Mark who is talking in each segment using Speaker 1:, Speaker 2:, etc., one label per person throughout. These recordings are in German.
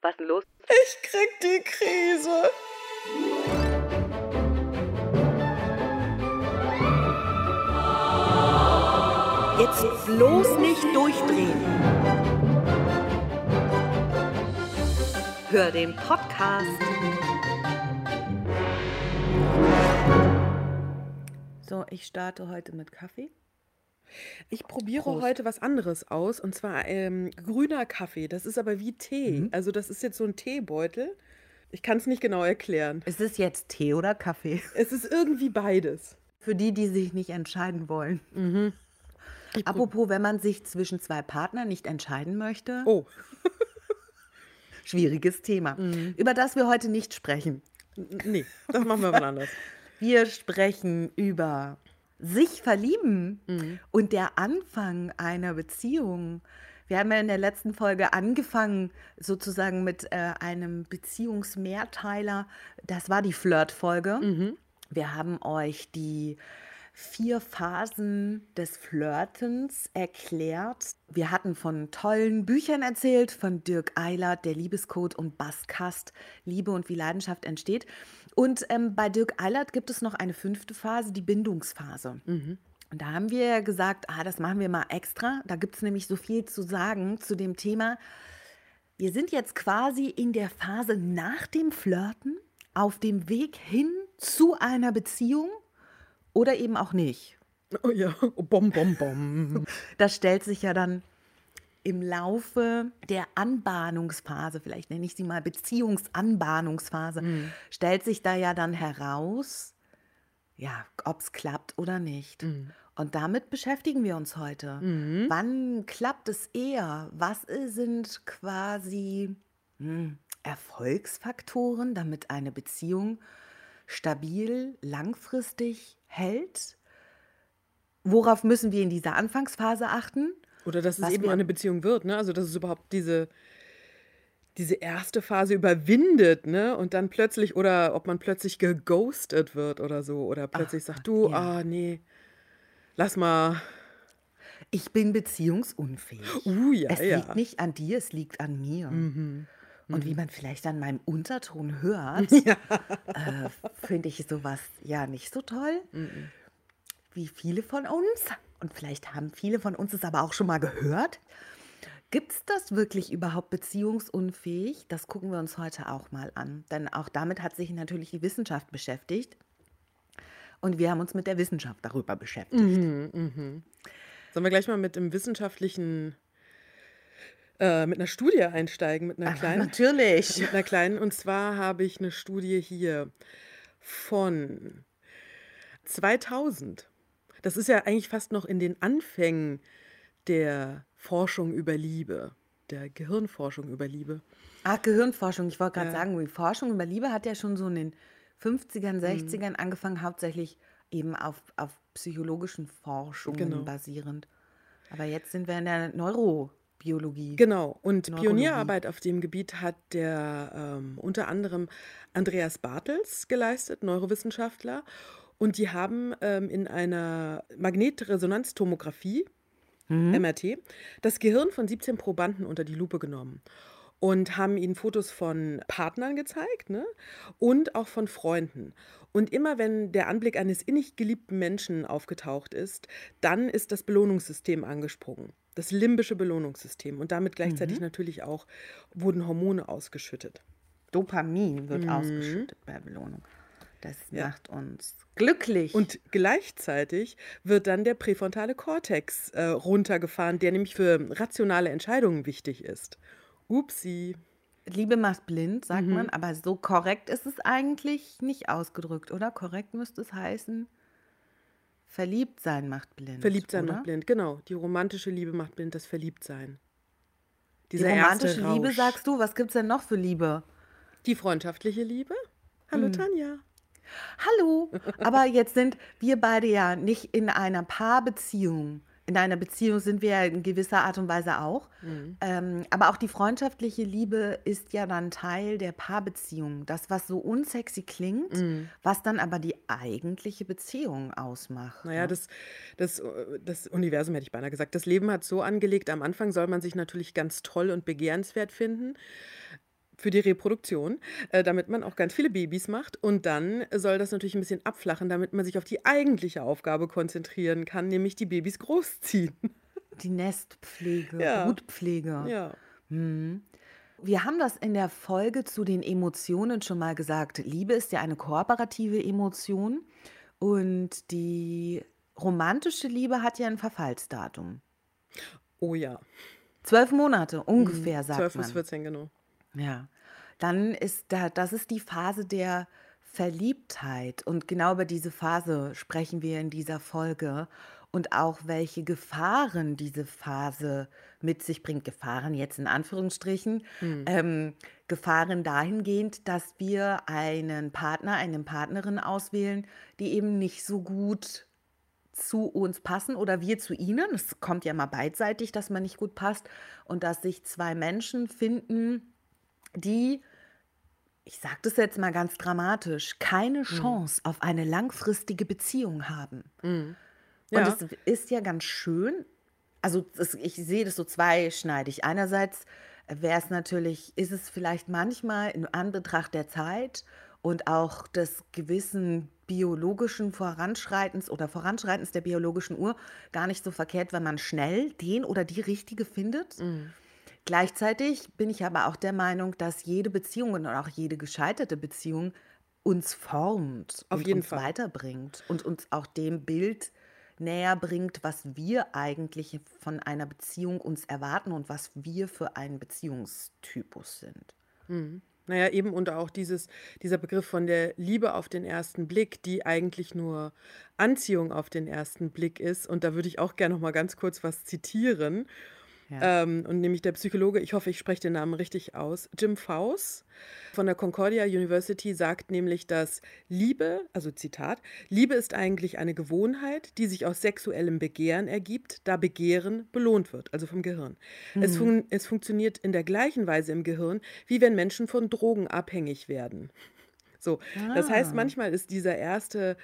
Speaker 1: Was ist denn los?
Speaker 2: Ich krieg die Krise.
Speaker 1: Jetzt bloß nicht durchdrehen. Hör den Podcast.
Speaker 2: So, ich starte heute mit Kaffee. Ich probiere
Speaker 1: Prost.
Speaker 2: heute was anderes aus und zwar ähm, grüner Kaffee. Das ist aber wie Tee. Also das ist jetzt so ein Teebeutel. Ich kann es nicht genau erklären.
Speaker 1: Ist es jetzt Tee oder Kaffee?
Speaker 2: Es ist irgendwie beides.
Speaker 1: Für die, die sich nicht entscheiden wollen.
Speaker 2: Prob-
Speaker 1: Apropos, wenn man sich zwischen zwei Partnern nicht entscheiden möchte,
Speaker 2: Oh,
Speaker 1: schwieriges Thema, über das wir heute nicht sprechen.
Speaker 2: nee, das machen wir mal anders.
Speaker 1: Wir sprechen über sich verlieben und der Anfang einer Beziehung. Wir haben ja in der letzten Folge angefangen, sozusagen mit äh, einem Beziehungsmehrteiler. Das war die Flirt-Folge. Wir haben euch die vier Phasen des Flirtens erklärt. Wir hatten von tollen Büchern erzählt, von Dirk Eilert, Der Liebescode und Baskast, Liebe und wie Leidenschaft entsteht. Und ähm, bei Dirk Eilert gibt es noch eine fünfte Phase, die Bindungsphase. Und da haben wir ja gesagt, ah, das machen wir mal extra. Da gibt es nämlich so viel zu sagen zu dem Thema. Wir sind jetzt quasi in der Phase nach dem Flirten, auf dem Weg hin zu einer Beziehung oder eben auch nicht.
Speaker 2: Oh ja, oh, bom, bom, bom.
Speaker 1: Das stellt sich ja dann im Laufe der Anbahnungsphase, vielleicht nenne ich sie mal Beziehungsanbahnungsphase, stellt sich da ja dann heraus, ja, ob es klappt oder nicht. Und damit beschäftigen wir uns heute. Wann klappt es eher? Was sind quasi hm, Erfolgsfaktoren, damit eine Beziehung stabil, langfristig hält? Worauf müssen wir in dieser Anfangsphase achten?
Speaker 2: Oder dass es eben eine Beziehung wird, ne? Also dass es überhaupt diese, diese erste Phase überwindet, ne? Und dann plötzlich, oder ob man plötzlich geghostet wird oder so. Oder plötzlich sagt, du,
Speaker 1: ja.
Speaker 2: ah, nee, lass mal.
Speaker 1: Ich bin beziehungsunfähig.
Speaker 2: Uh, ja,
Speaker 1: es
Speaker 2: ja.
Speaker 1: liegt nicht an dir, es liegt an mir. Und wie man vielleicht an meinem Unterton hört, äh, finde ich sowas ja nicht so toll. Wie viele von uns, und vielleicht haben viele von uns es aber auch schon mal gehört, gibt es das wirklich überhaupt beziehungsunfähig? Das gucken wir uns heute auch mal an. Denn auch damit hat sich natürlich die Wissenschaft beschäftigt. Und wir haben uns mit der Wissenschaft darüber beschäftigt.
Speaker 2: Sollen wir gleich mal mit dem wissenschaftlichen, äh, mit einer Studie einsteigen, mit einer kleinen?
Speaker 1: Natürlich.
Speaker 2: Mit einer kleinen. Und zwar habe ich eine Studie hier von 2000. Das ist ja eigentlich fast noch in den Anfängen der Forschung über Liebe, der Gehirnforschung über Liebe.
Speaker 1: Ah, Gehirnforschung. Ich wollte gerade
Speaker 2: Ja.
Speaker 1: sagen, die Forschung über Liebe hat ja schon so in den 50ern,
Speaker 2: Mhm.
Speaker 1: 60ern angefangen, hauptsächlich eben auf, auf psychologischen Forschungen
Speaker 2: Genau.
Speaker 1: basierend. Aber jetzt sind wir in der Neurobiologie.
Speaker 2: Genau. Und
Speaker 1: Neurologie.
Speaker 2: Pionierarbeit auf dem Gebiet hat der ähm, unter anderem Andreas Bartels geleistet, Neurowissenschaftler. Und die haben ähm, in einer Magnetresonanztomographie, MRT, das Gehirn von 17 Probanden unter die Lupe genommen und haben ihnen Fotos von Partnern gezeigt ne? und auch von Freunden. Und immer wenn der Anblick eines innig geliebten Menschen aufgetaucht ist, dann ist das Belohnungssystem angesprungen. Das limbische Belohnungssystem. Und damit gleichzeitig natürlich auch wurden Hormone ausgeschüttet.
Speaker 1: Dopamin wird ausgeschüttet bei Belohnung. Das macht uns glücklich.
Speaker 2: Und gleichzeitig wird dann der präfrontale Kortex äh, runtergefahren, der nämlich für rationale Entscheidungen wichtig ist. Upsi.
Speaker 1: Liebe macht blind, sagt
Speaker 2: Mhm.
Speaker 1: man, aber so korrekt ist es eigentlich nicht ausgedrückt, oder? Korrekt müsste es heißen, verliebt sein macht blind.
Speaker 2: Verliebtsein
Speaker 1: oder?
Speaker 2: macht blind, genau. Die romantische Liebe macht blind, das Verliebtsein.
Speaker 1: Die
Speaker 2: Dieser
Speaker 1: romantische
Speaker 2: erste
Speaker 1: Liebe, sagst du? Was gibt's denn noch für Liebe?
Speaker 2: Die freundschaftliche Liebe? Hallo
Speaker 1: Hm.
Speaker 2: Tanja.
Speaker 1: Hallo, aber jetzt sind wir beide ja nicht in einer Paarbeziehung. In einer Beziehung sind wir ja in gewisser Art und Weise auch. Ähm, aber auch die freundschaftliche Liebe ist ja dann Teil der Paarbeziehung. Das, was so unsexy klingt, was dann aber die eigentliche Beziehung ausmacht.
Speaker 2: Naja, das, das, äh, das Universum hätte ich beinahe gesagt. Das Leben hat so angelegt, am Anfang soll man sich natürlich ganz toll und begehrenswert finden. Für die Reproduktion, äh, damit man auch ganz viele Babys macht. Und dann soll das natürlich ein bisschen abflachen, damit man sich auf die eigentliche Aufgabe konzentrieren kann, nämlich die Babys großziehen.
Speaker 1: Die Nestpflege,
Speaker 2: Ja.
Speaker 1: Brutpflege.
Speaker 2: Ja.
Speaker 1: Mhm. Wir haben das in der Folge zu den Emotionen schon mal gesagt. Liebe ist ja eine kooperative Emotion und die romantische Liebe hat ja ein Verfallsdatum.
Speaker 2: Oh ja.
Speaker 1: Zwölf Monate ungefähr,
Speaker 2: Mhm.
Speaker 1: sagt
Speaker 2: 12
Speaker 1: man.
Speaker 2: bis 14, genau.
Speaker 1: Ja, dann ist da, das ist die Phase der Verliebtheit. Und genau über diese Phase sprechen wir in dieser Folge und auch welche Gefahren diese Phase mit sich bringt. Gefahren jetzt in Anführungsstrichen. Ähm, Gefahren dahingehend, dass wir einen Partner, eine Partnerin auswählen, die eben nicht so gut zu uns passen oder wir zu ihnen. Es kommt ja mal beidseitig, dass man nicht gut passt und dass sich zwei Menschen finden, die, ich sage das jetzt mal ganz dramatisch, keine Chance auf eine langfristige Beziehung haben. Und
Speaker 2: Ja.
Speaker 1: es ist ja ganz schön, also das, ich sehe das so zweischneidig. Einerseits wäre es natürlich, ist es vielleicht manchmal in Anbetracht der Zeit und auch des gewissen biologischen Voranschreitens oder Voranschreitens der biologischen Uhr gar nicht so verkehrt, wenn man schnell den oder die richtige findet. Gleichzeitig bin ich aber auch der Meinung, dass jede Beziehung und auch jede gescheiterte Beziehung uns formt
Speaker 2: Auf
Speaker 1: und
Speaker 2: jeden
Speaker 1: uns
Speaker 2: Fall.
Speaker 1: weiterbringt und uns auch dem Bild näher bringt, was wir eigentlich von einer Beziehung uns erwarten und was wir für einen Beziehungstypus sind.
Speaker 2: Naja, eben und auch dieses, dieser Begriff von der Liebe auf den ersten Blick, die eigentlich nur Anziehung auf den ersten Blick ist. Und da würde ich auch gerne noch mal ganz kurz was zitieren.
Speaker 1: Ja.
Speaker 2: Ähm, und nämlich der Psychologe, ich hoffe, ich spreche den Namen richtig aus, Jim Faus von der Concordia University sagt nämlich, dass Liebe, also Zitat, Liebe ist eigentlich eine Gewohnheit, die sich aus sexuellem Begehren ergibt, da Begehren belohnt wird, also vom Gehirn. Es, fun es funktioniert in der gleichen Weise im Gehirn, wie wenn Menschen von Drogen abhängig werden. So, das heißt,
Speaker 1: Ah.
Speaker 2: manchmal ist dieser erste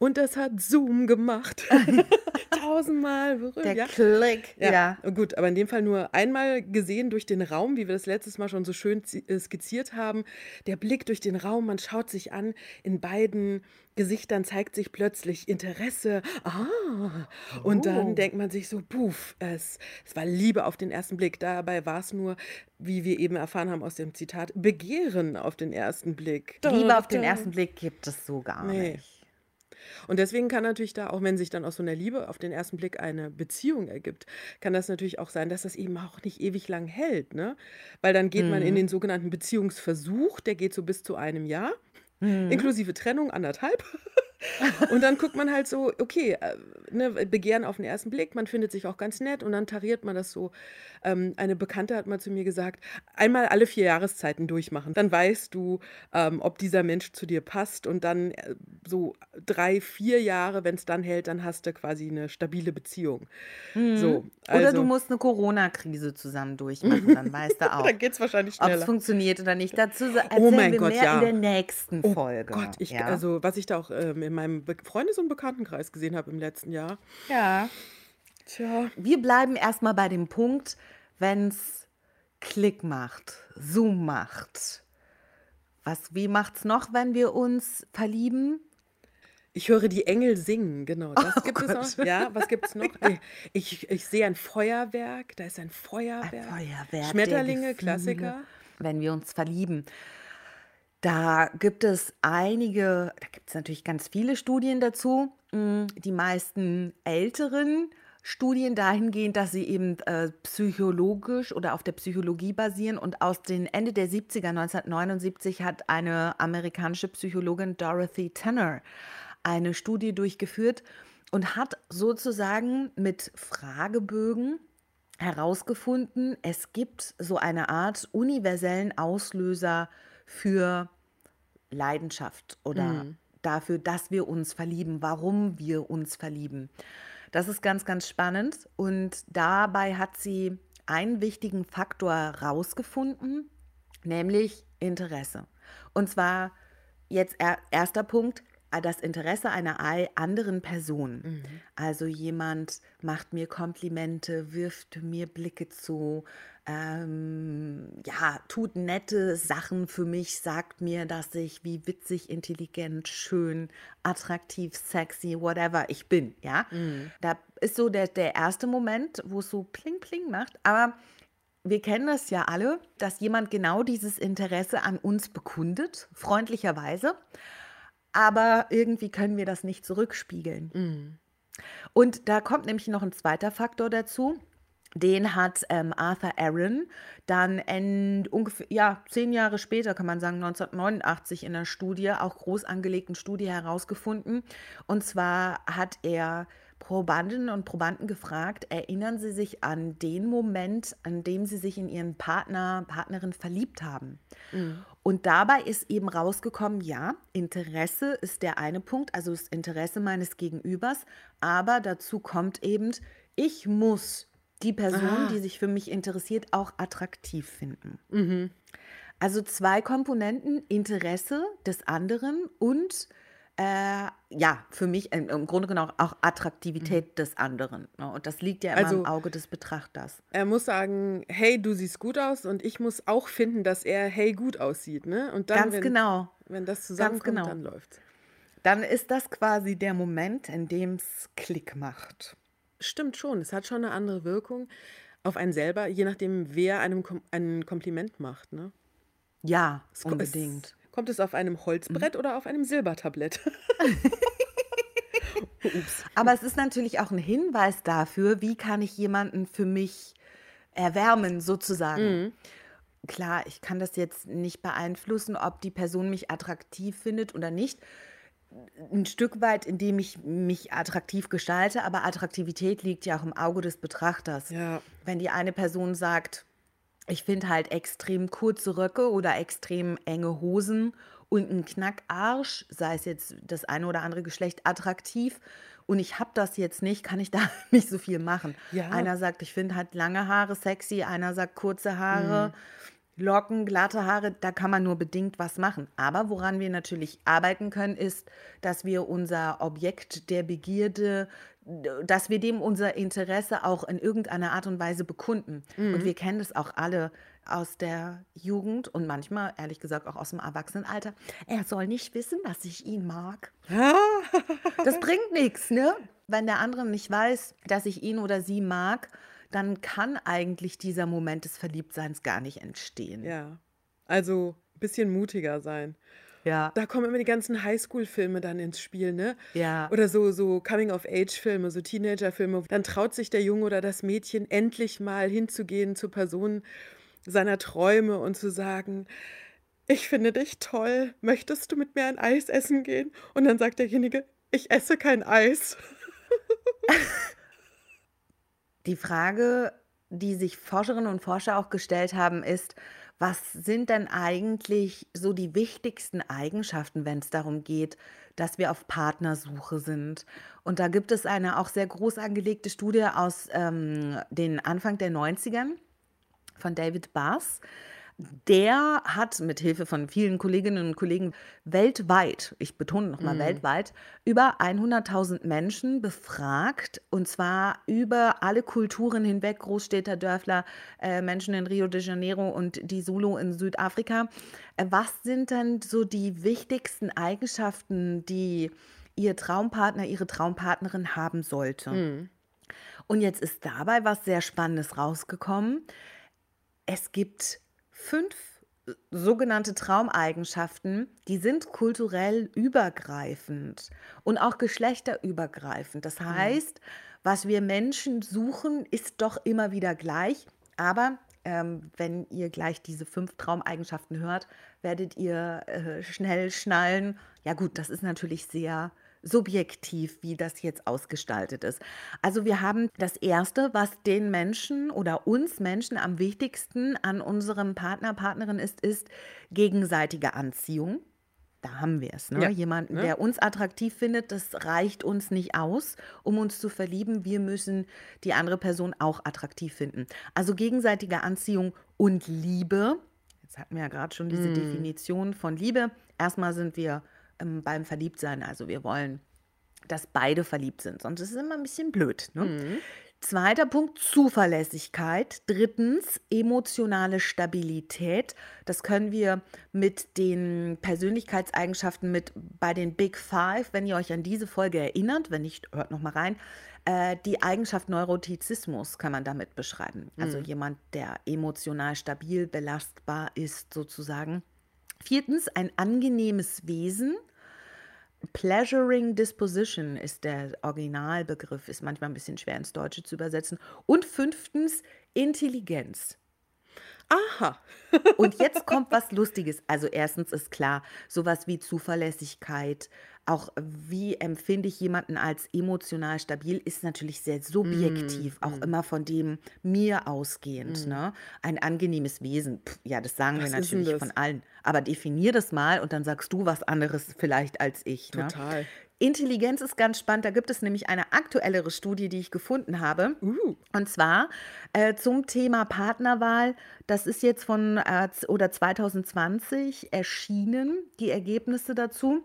Speaker 2: und das hat Zoom gemacht. Tausendmal berührt.
Speaker 1: Der
Speaker 2: ja.
Speaker 1: Klick,
Speaker 2: Ja,
Speaker 1: ja.
Speaker 2: gut, aber in dem Fall nur einmal gesehen durch den Raum, wie wir das letztes Mal schon so schön äh, skizziert haben. Der Blick durch den Raum, man schaut sich an, in beiden Gesichtern zeigt sich plötzlich Interesse. Ah, und dann
Speaker 1: Oh.
Speaker 2: denkt man sich so, puff, es, es war Liebe auf den ersten Blick. Dabei war es nur, wie wir eben erfahren haben aus dem Zitat, Begehren auf den ersten Blick.
Speaker 1: Liebe auf den ersten Blick gibt es so gar
Speaker 2: Nee.
Speaker 1: nicht.
Speaker 2: Und deswegen kann natürlich da, auch wenn sich dann aus so einer Liebe auf den ersten Blick eine Beziehung ergibt, kann das natürlich auch sein, dass das eben auch nicht ewig lang hält, ne? Weil dann geht man in den sogenannten Beziehungsversuch, der geht so bis zu einem Jahr, inklusive Trennung anderthalb. Und dann guckt man halt so, okay, äh, ne, Begehren auf den ersten Blick, man findet sich auch ganz nett und dann tariert man das so. Ähm, eine Bekannte hat mal zu mir gesagt, einmal alle vier Jahreszeiten durchmachen, dann weißt du, ähm, ob dieser Mensch zu dir passt und dann äh, so drei, vier Jahre, wenn es dann hält, dann hast du quasi eine stabile Beziehung. So,
Speaker 1: Oder
Speaker 2: also,
Speaker 1: du musst eine Corona-Krise zusammen durchmachen, dann weißt du auch,
Speaker 2: dann geht es wahrscheinlich
Speaker 1: ob es
Speaker 2: schneller.
Speaker 1: funktioniert oder nicht. Dazu
Speaker 2: Oh
Speaker 1: erzählen
Speaker 2: mein
Speaker 1: wir
Speaker 2: Gott,
Speaker 1: mehr
Speaker 2: ja.
Speaker 1: in der nächsten
Speaker 2: Oh
Speaker 1: Folge.
Speaker 2: Gott, ich,
Speaker 1: ja?
Speaker 2: also was ich da auch ähm, in meinem Be Freundes- und Bekanntenkreis gesehen habe im letzten Jahr.
Speaker 1: ja.
Speaker 2: Tja,
Speaker 1: Wir bleiben erstmal bei dem Punkt, wenn es Klick macht, Zoom macht. Was, wie macht's noch, wenn wir uns verlieben?
Speaker 2: ich höre die Engel singen, genau. Das
Speaker 1: Oh
Speaker 2: gibt es
Speaker 1: Gott.
Speaker 2: noch. Ja, was gibt es noch? Ich, ich sehe ein Feuerwerk, da ist ein Feuerwerk.
Speaker 1: Ein Feuerwerk
Speaker 2: Schmetterlinge. Klassiker.
Speaker 1: wenn wir uns verlieben. Da gibt es einige, da gibt es natürlich ganz viele Studien dazu. Mm, Die meisten älteren Studien dahingehend, dass sie eben äh, psychologisch oder auf der Psychologie basieren. Und aus den Ende der 70er, 1979, hat eine amerikanische Psychologin Dorothy Tanner eine Studie durchgeführt und hat sozusagen mit Fragebögen herausgefunden, es gibt so eine Art universellen Auslöser für Leidenschaft oder dafür, dass wir uns verlieben, warum wir uns verlieben. Das ist ganz, ganz spannend und dabei hat sie einen wichtigen Faktor herausgefunden, nämlich Interesse. Und zwar jetzt er, erster Punkt, äh, das Interesse einer anderen Person. Mhm. Also jemand macht mir Komplimente, wirft mir Blicke zu, ähm, ja, tut nette Sachen für mich, sagt mir, dass ich wie witzig, intelligent, schön, attraktiv, sexy, whatever ich bin, ja. Mhm. Da ist so der, der erste Moment, wo es so pling pling macht, aber wir kennen das ja alle, dass jemand genau dieses Interesse an uns bekundet, freundlicherweise, aber irgendwie können wir das nicht zurückspiegeln. Mhm. Und da kommt nämlich noch ein zweiter Faktor dazu. Den hat ähm, Arthur Aaron dann in ungefähr, ja, zehn Jahre später, kann man sagen, 1989 in einer Studie, auch groß angelegten Studie herausgefunden. Und zwar hat er Probandinnen und Probanden gefragt, erinnern Sie sich an den Moment, an dem Sie sich in Ihren Partner, Partnerin verliebt haben? Mhm. Und dabei ist eben rausgekommen, ja, Interesse ist der eine Punkt, also das Interesse meines Gegenübers, aber dazu kommt eben, ich muss die Person, ah. die sich für mich interessiert, auch attraktiv finden. Mhm. Also zwei Komponenten, Interesse des anderen und äh, ja, für mich im, im Grunde genommen auch Attraktivität mhm. des anderen. Ne? Und das liegt ja immer also, im Auge des Betrachters.
Speaker 2: Er muss sagen, hey, du siehst gut aus und ich muss auch finden, dass er hey gut aussieht. Ne? Und dann,
Speaker 1: Ganz
Speaker 2: wenn,
Speaker 1: genau.
Speaker 2: Wenn das zusammenkommt, genau. dann läuft's.
Speaker 1: Dann ist das quasi der Moment, in dem es Klick macht.
Speaker 2: Stimmt schon, es hat schon eine andere Wirkung auf einen selber, je nachdem, wer einem Kom ein Kompliment macht. Ne?
Speaker 1: Ja, es, unbedingt.
Speaker 2: Es, kommt es auf einem Holzbrett mhm. oder auf einem Silbertablett?
Speaker 1: Aber es ist natürlich auch ein Hinweis dafür, wie kann ich jemanden für mich erwärmen, sozusagen. Mhm. Klar, ich kann das jetzt nicht beeinflussen, ob die Person mich attraktiv findet oder nicht ein Stück weit, indem ich mich attraktiv gestalte, aber Attraktivität liegt ja auch im Auge des Betrachters. Ja. Wenn die eine Person sagt, ich finde halt extrem kurze Röcke oder extrem enge Hosen und ein Knackarsch, sei es jetzt das eine oder andere Geschlecht, attraktiv und ich habe das jetzt nicht, kann ich da nicht so viel machen. Ja. Einer sagt, ich finde halt lange Haare sexy, einer sagt kurze Haare. Mhm Locken, glatte Haare, da kann man nur bedingt was machen. Aber woran wir natürlich arbeiten können, ist, dass wir unser Objekt der Begierde, dass wir dem unser Interesse auch in irgendeiner Art und Weise bekunden. Mhm. Und wir kennen das auch alle aus der Jugend und manchmal, ehrlich gesagt, auch aus dem Erwachsenenalter. Er soll nicht wissen, dass ich ihn mag. das bringt nichts, ne? Wenn der andere nicht weiß, dass ich ihn oder sie mag, dann kann eigentlich dieser Moment des Verliebtseins gar nicht entstehen.
Speaker 2: Ja. Also ein bisschen mutiger sein. Ja. Da kommen immer die ganzen Highschool-Filme dann ins Spiel, ne? Ja. Oder so, so Coming-of-Age-Filme, so Teenager-Filme. Dann traut sich der Junge oder das Mädchen endlich mal hinzugehen zur Person seiner Träume und zu sagen, ich finde dich toll, möchtest du mit mir ein Eis essen gehen? Und dann sagt derjenige, ich esse kein Eis.
Speaker 1: Die Frage, die sich Forscherinnen und Forscher auch gestellt haben, ist, was sind denn eigentlich so die wichtigsten Eigenschaften, wenn es darum geht, dass wir auf Partnersuche sind? Und da gibt es eine auch sehr groß angelegte Studie aus ähm, den Anfang der 90ern von David Bass der hat mit Hilfe von vielen Kolleginnen und Kollegen weltweit, ich betone nochmal mhm. weltweit, über 100.000 Menschen befragt und zwar über alle Kulturen hinweg, Großstädter, Dörfler, äh, Menschen in Rio de Janeiro und die Zulu in Südafrika. Äh, was sind denn so die wichtigsten Eigenschaften, die Ihr Traumpartner, Ihre Traumpartnerin haben sollte? Mhm. Und jetzt ist dabei was sehr Spannendes rausgekommen. Es gibt fünf äh, sogenannte Traumeigenschaften, die sind kulturell übergreifend und auch geschlechterübergreifend. Das mhm. heißt, was wir Menschen suchen, ist doch immer wieder gleich. Aber ähm, wenn ihr gleich diese fünf Traumeigenschaften hört, werdet ihr äh, schnell schnallen. Ja gut, das ist natürlich sehr subjektiv, wie das jetzt ausgestaltet ist. Also wir haben das Erste, was den Menschen oder uns Menschen am wichtigsten an unserem Partner, Partnerin ist, ist gegenseitige Anziehung. Da haben wir es. Ne? Ja. Jemanden, ja. der uns attraktiv findet, das reicht uns nicht aus, um uns zu verlieben. Wir müssen die andere Person auch attraktiv finden. Also gegenseitige Anziehung und Liebe. Jetzt hatten wir ja gerade schon diese mm. Definition von Liebe. Erstmal sind wir beim Verliebtsein. Also wir wollen, dass beide verliebt sind, sonst ist es immer ein bisschen blöd. Ne? Mhm. Zweiter Punkt, Zuverlässigkeit. Drittens, emotionale Stabilität. Das können wir mit den Persönlichkeitseigenschaften mit bei den Big Five, wenn ihr euch an diese Folge erinnert, wenn nicht, hört nochmal rein. Äh, die Eigenschaft Neurotizismus kann man damit beschreiben. Also mhm. jemand, der emotional stabil, belastbar ist sozusagen. Viertens, ein angenehmes Wesen. Pleasuring Disposition ist der Originalbegriff, ist manchmal ein bisschen schwer ins Deutsche zu übersetzen. Und fünftens, Intelligenz.
Speaker 2: Aha.
Speaker 1: Und jetzt kommt was Lustiges. Also erstens ist klar, sowas wie Zuverlässigkeit, auch wie empfinde ich jemanden als emotional stabil, ist natürlich sehr subjektiv, mm, auch mm. immer von dem mir ausgehend. Mm. Ne? Ein angenehmes Wesen, Pff, ja, das sagen was wir natürlich von allen. Aber definier das mal und dann sagst du was anderes vielleicht als ich.
Speaker 2: Ne? Total.
Speaker 1: Ne? Intelligenz ist ganz spannend. Da gibt es nämlich eine aktuellere Studie, die ich gefunden habe. Uh. Und zwar äh, zum Thema Partnerwahl. Das ist jetzt von äh, oder 2020 erschienen, die Ergebnisse dazu.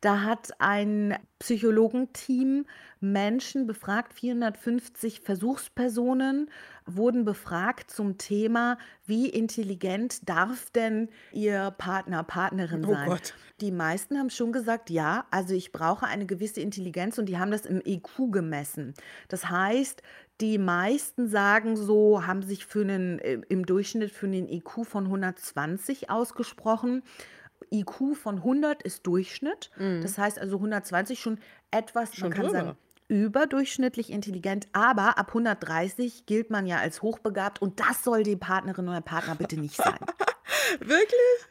Speaker 1: Da hat ein Psychologenteam Menschen befragt, 450 Versuchspersonen wurden befragt zum Thema, wie intelligent darf denn ihr Partner, Partnerin oh sein? Gott. Die meisten haben schon gesagt, ja, also ich brauche eine gewisse Intelligenz und die haben das im EQ gemessen. Das heißt, die meisten sagen so, haben sich für einen, äh, im Durchschnitt für einen IQ von 120 ausgesprochen. IQ von 100 ist Durchschnitt. Mhm. Das heißt also 120 schon etwas, schon man kann drüber. sagen, überdurchschnittlich intelligent, aber ab 130 gilt man ja als hochbegabt und das soll die Partnerin oder Partner bitte nicht sein.
Speaker 2: Wirklich?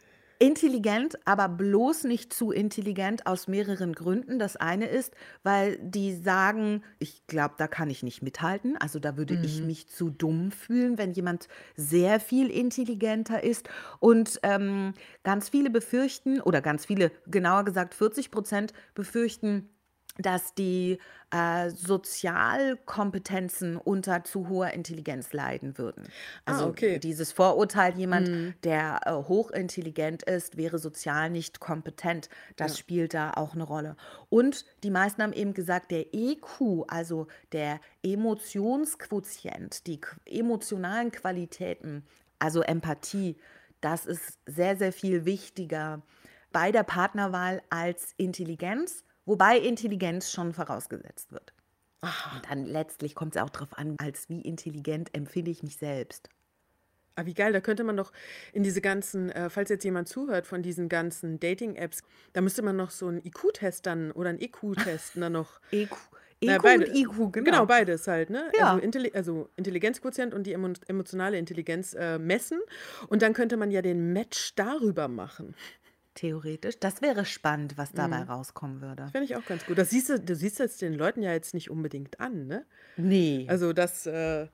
Speaker 1: Intelligent, aber bloß nicht zu intelligent aus mehreren Gründen. Das eine ist, weil die sagen, ich glaube, da kann ich nicht mithalten. Also da würde mhm. ich mich zu dumm fühlen, wenn jemand sehr viel intelligenter ist. Und ähm, ganz viele befürchten, oder ganz viele, genauer gesagt 40 Prozent befürchten, dass die äh, Sozialkompetenzen unter zu hoher Intelligenz leiden würden.
Speaker 2: Ah, also ah, okay.
Speaker 1: dieses Vorurteil, jemand, mhm. der äh, hochintelligent ist, wäre sozial nicht kompetent, das ja. spielt da auch eine Rolle. Und die meisten haben eben gesagt, der EQ, also der Emotionsquotient, die emotionalen Qualitäten, also Empathie, das ist sehr, sehr viel wichtiger bei der Partnerwahl als Intelligenz Wobei Intelligenz schon vorausgesetzt wird. Und dann letztlich kommt es auch darauf an, als wie intelligent empfinde ich mich selbst.
Speaker 2: Ah, wie geil, da könnte man doch in diese ganzen, äh, falls jetzt jemand zuhört von diesen ganzen Dating-Apps, da müsste man noch so einen IQ-Test dann oder einen EQ-Test dann noch.
Speaker 1: EQ. EQ Na, beide, und IQ, genau.
Speaker 2: Genau, beides halt, ne? Ja. Also, Intelli also Intelligenzquotient und die emotionale Intelligenz äh, messen. Und dann könnte man ja den Match darüber machen.
Speaker 1: Theoretisch. Das wäre spannend, was dabei Mhm. rauskommen würde.
Speaker 2: Finde ich auch ganz gut. Das siehst du, du siehst es den Leuten ja jetzt nicht unbedingt an, ne?
Speaker 1: Nee.
Speaker 2: Also das, äh,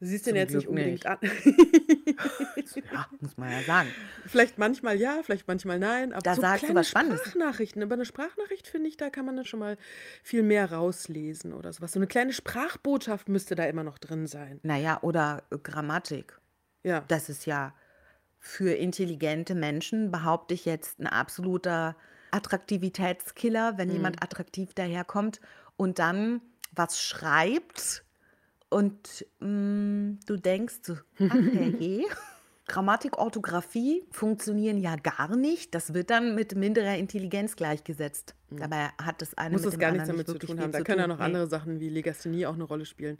Speaker 2: du siehst den jetzt nicht Glück unbedingt
Speaker 1: nicht.
Speaker 2: an.
Speaker 1: Ja, muss man ja sagen.
Speaker 2: Vielleicht manchmal ja, vielleicht manchmal nein. Aber
Speaker 1: Da so sagst du was Spannendes.
Speaker 2: Sprachnachrichten, über eine Sprachnachricht finde ich, da kann man dann schon mal viel mehr rauslesen oder sowas. So eine kleine Sprachbotschaft müsste da immer noch drin sein.
Speaker 1: Naja, oder äh, Grammatik.
Speaker 2: Ja.
Speaker 1: Das ist ja für intelligente Menschen, behaupte ich jetzt, ein absoluter Attraktivitätskiller, wenn mhm. jemand attraktiv daherkommt und dann was schreibt und mh, mm, du denkst, ach hey, Grammatik, Orthographie funktionieren ja gar nicht. Das wird dann mit minderer Intelligenz gleichgesetzt. Mhm. Dabei hat das eine
Speaker 2: Muss
Speaker 1: mit
Speaker 2: das gar nichts damit zu tun haben. Da können ja noch andere Sachen wie Legasthenie auch eine Rolle spielen.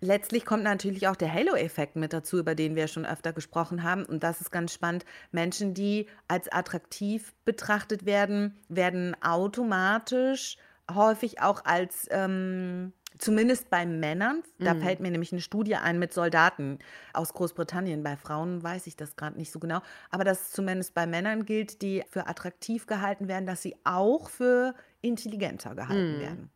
Speaker 1: Letztlich kommt natürlich auch der Halo-Effekt mit dazu, über den wir schon öfter gesprochen haben. Und das ist ganz spannend. Menschen, die als attraktiv betrachtet werden, werden automatisch häufig auch als, ähm, zumindest bei Männern, da mhm. fällt mir nämlich eine Studie ein mit Soldaten aus Großbritannien. Bei Frauen weiß ich das gerade nicht so genau. Aber dass zumindest bei Männern gilt, die für attraktiv gehalten werden, dass sie auch für intelligenter gehalten mhm. werden.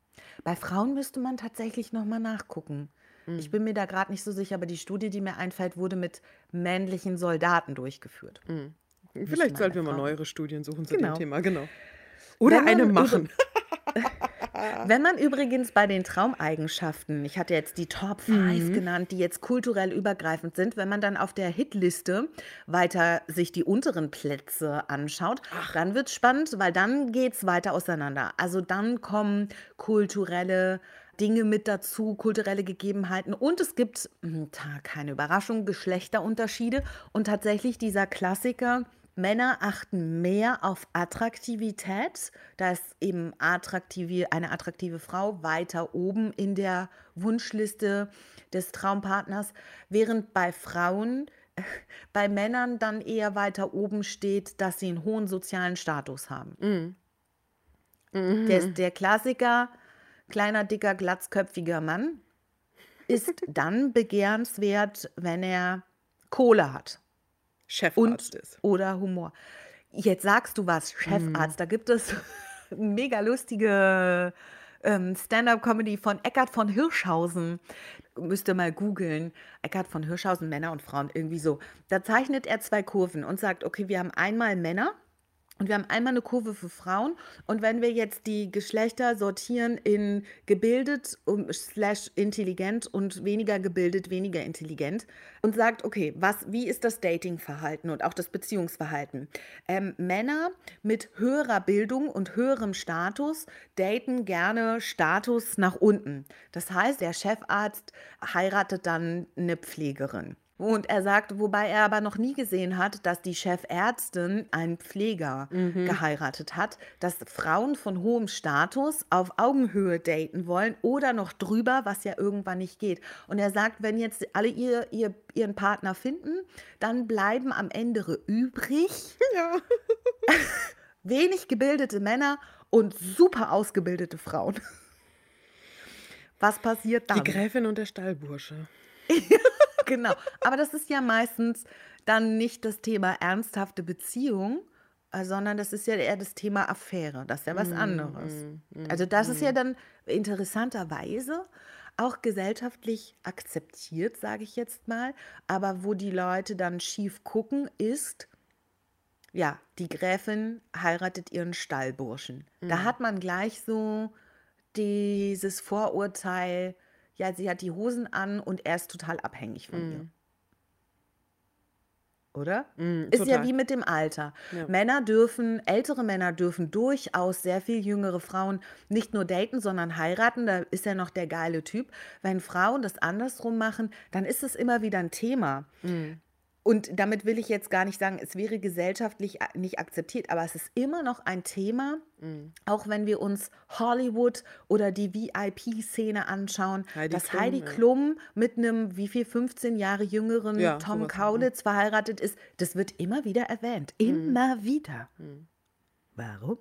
Speaker 1: Bei Frauen müsste man tatsächlich nochmal nachgucken. Ich mhm. bin mir da gerade nicht so sicher, aber die Studie, die mir einfällt, wurde mit männlichen Soldaten durchgeführt.
Speaker 2: Mhm. Vielleicht sollten wir mal neuere Studien suchen zu genau. dem Thema, genau. Oder eine machen.
Speaker 1: Wenn man übrigens bei den Traumeigenschaften, ich hatte jetzt die Top 5
Speaker 2: Mhm.
Speaker 1: genannt, die jetzt kulturell übergreifend sind, wenn man dann auf der Hitliste weiter sich die unteren Plätze anschaut, dann wird es spannend, weil dann geht es weiter auseinander. Also dann kommen kulturelle Dinge mit dazu, kulturelle Gegebenheiten. Und es gibt, hm, keine Überraschung, Geschlechterunterschiede. Und tatsächlich dieser Klassiker, Männer achten mehr auf Attraktivität, da ist eben attraktive, eine attraktive Frau weiter oben in der Wunschliste des Traumpartners, während bei Frauen, bei Männern dann eher weiter oben steht, dass sie einen hohen sozialen Status haben. Der, ist der Klassiker, kleiner, dicker, glatzköpfiger Mann, ist dann begehrenswert, wenn er Kohle hat
Speaker 2: Chefarzt ist.
Speaker 1: oder Humor. Jetzt sagst du was, Chefarzt, da gibt es mega lustige ähm, Stand-up-Comedy von Eckhard von Hirschhausen. Müsst ihr mal googeln. Eckhard von Hirschhausen, Männer und Frauen, irgendwie so. Da zeichnet er zwei Kurven und sagt, okay, wir haben einmal Männer und wir haben einmal eine Kurve für Frauen. Und wenn wir jetzt die Geschlechter sortieren in gebildet um, slash intelligent und weniger gebildet, weniger intelligent und sagt, okay, was, wie ist das Datingverhalten und auch das Beziehungsverhalten? Ähm, Männer mit höherer Bildung und höherem Status daten gerne Status nach unten. Das heißt, der Chefarzt heiratet dann eine Pflegerin. Und er sagt, wobei er aber noch nie gesehen hat, dass die Chefärztin einen Pfleger geheiratet hat, dass Frauen von hohem Status auf Augenhöhe daten wollen oder noch drüber, was ja irgendwann nicht geht. Und er sagt, wenn jetzt alle ihr, ihr, ihren Partner finden, dann bleiben am Ende übrig
Speaker 2: Ja.
Speaker 1: wenig gebildete Männer und super ausgebildete Frauen. Was passiert dann?
Speaker 2: Die Gräfin und der Stallbursche.
Speaker 1: Genau. Aber das ist ja meistens dann nicht das Thema ernsthafte Beziehung, äh, sondern das ist ja eher das Thema Affäre. Das ist ja was anderes. Also das ist ja dann interessanterweise auch gesellschaftlich akzeptiert, sage ich jetzt mal. Aber wo die Leute dann schief gucken, ist, ja, die Gräfin heiratet ihren Stallburschen. Da hat man gleich so dieses Vorurteil, ja, sie hat die Hosen an und er ist total abhängig von ihr. Oder?
Speaker 2: Mm,
Speaker 1: ist ja wie mit dem Alter.
Speaker 2: Ja.
Speaker 1: Männer dürfen, ältere Männer dürfen durchaus sehr viel jüngere Frauen nicht nur daten, sondern heiraten. Da ist ja noch der geile Typ. Wenn Frauen das andersrum machen, dann ist es immer wieder ein Thema. Und damit will ich jetzt gar nicht sagen, es wäre gesellschaftlich a- nicht akzeptiert, aber es ist immer noch ein Thema, auch wenn wir uns Hollywood oder die VIP-Szene anschauen,
Speaker 2: Heidi
Speaker 1: dass
Speaker 2: Klum,
Speaker 1: Heidi
Speaker 2: ja.
Speaker 1: Klum mit einem wie viel 15 Jahre jüngeren
Speaker 2: Ja,
Speaker 1: Tom Kaulitz verheiratet ist, das wird immer wieder erwähnt. Immer wieder. Warum?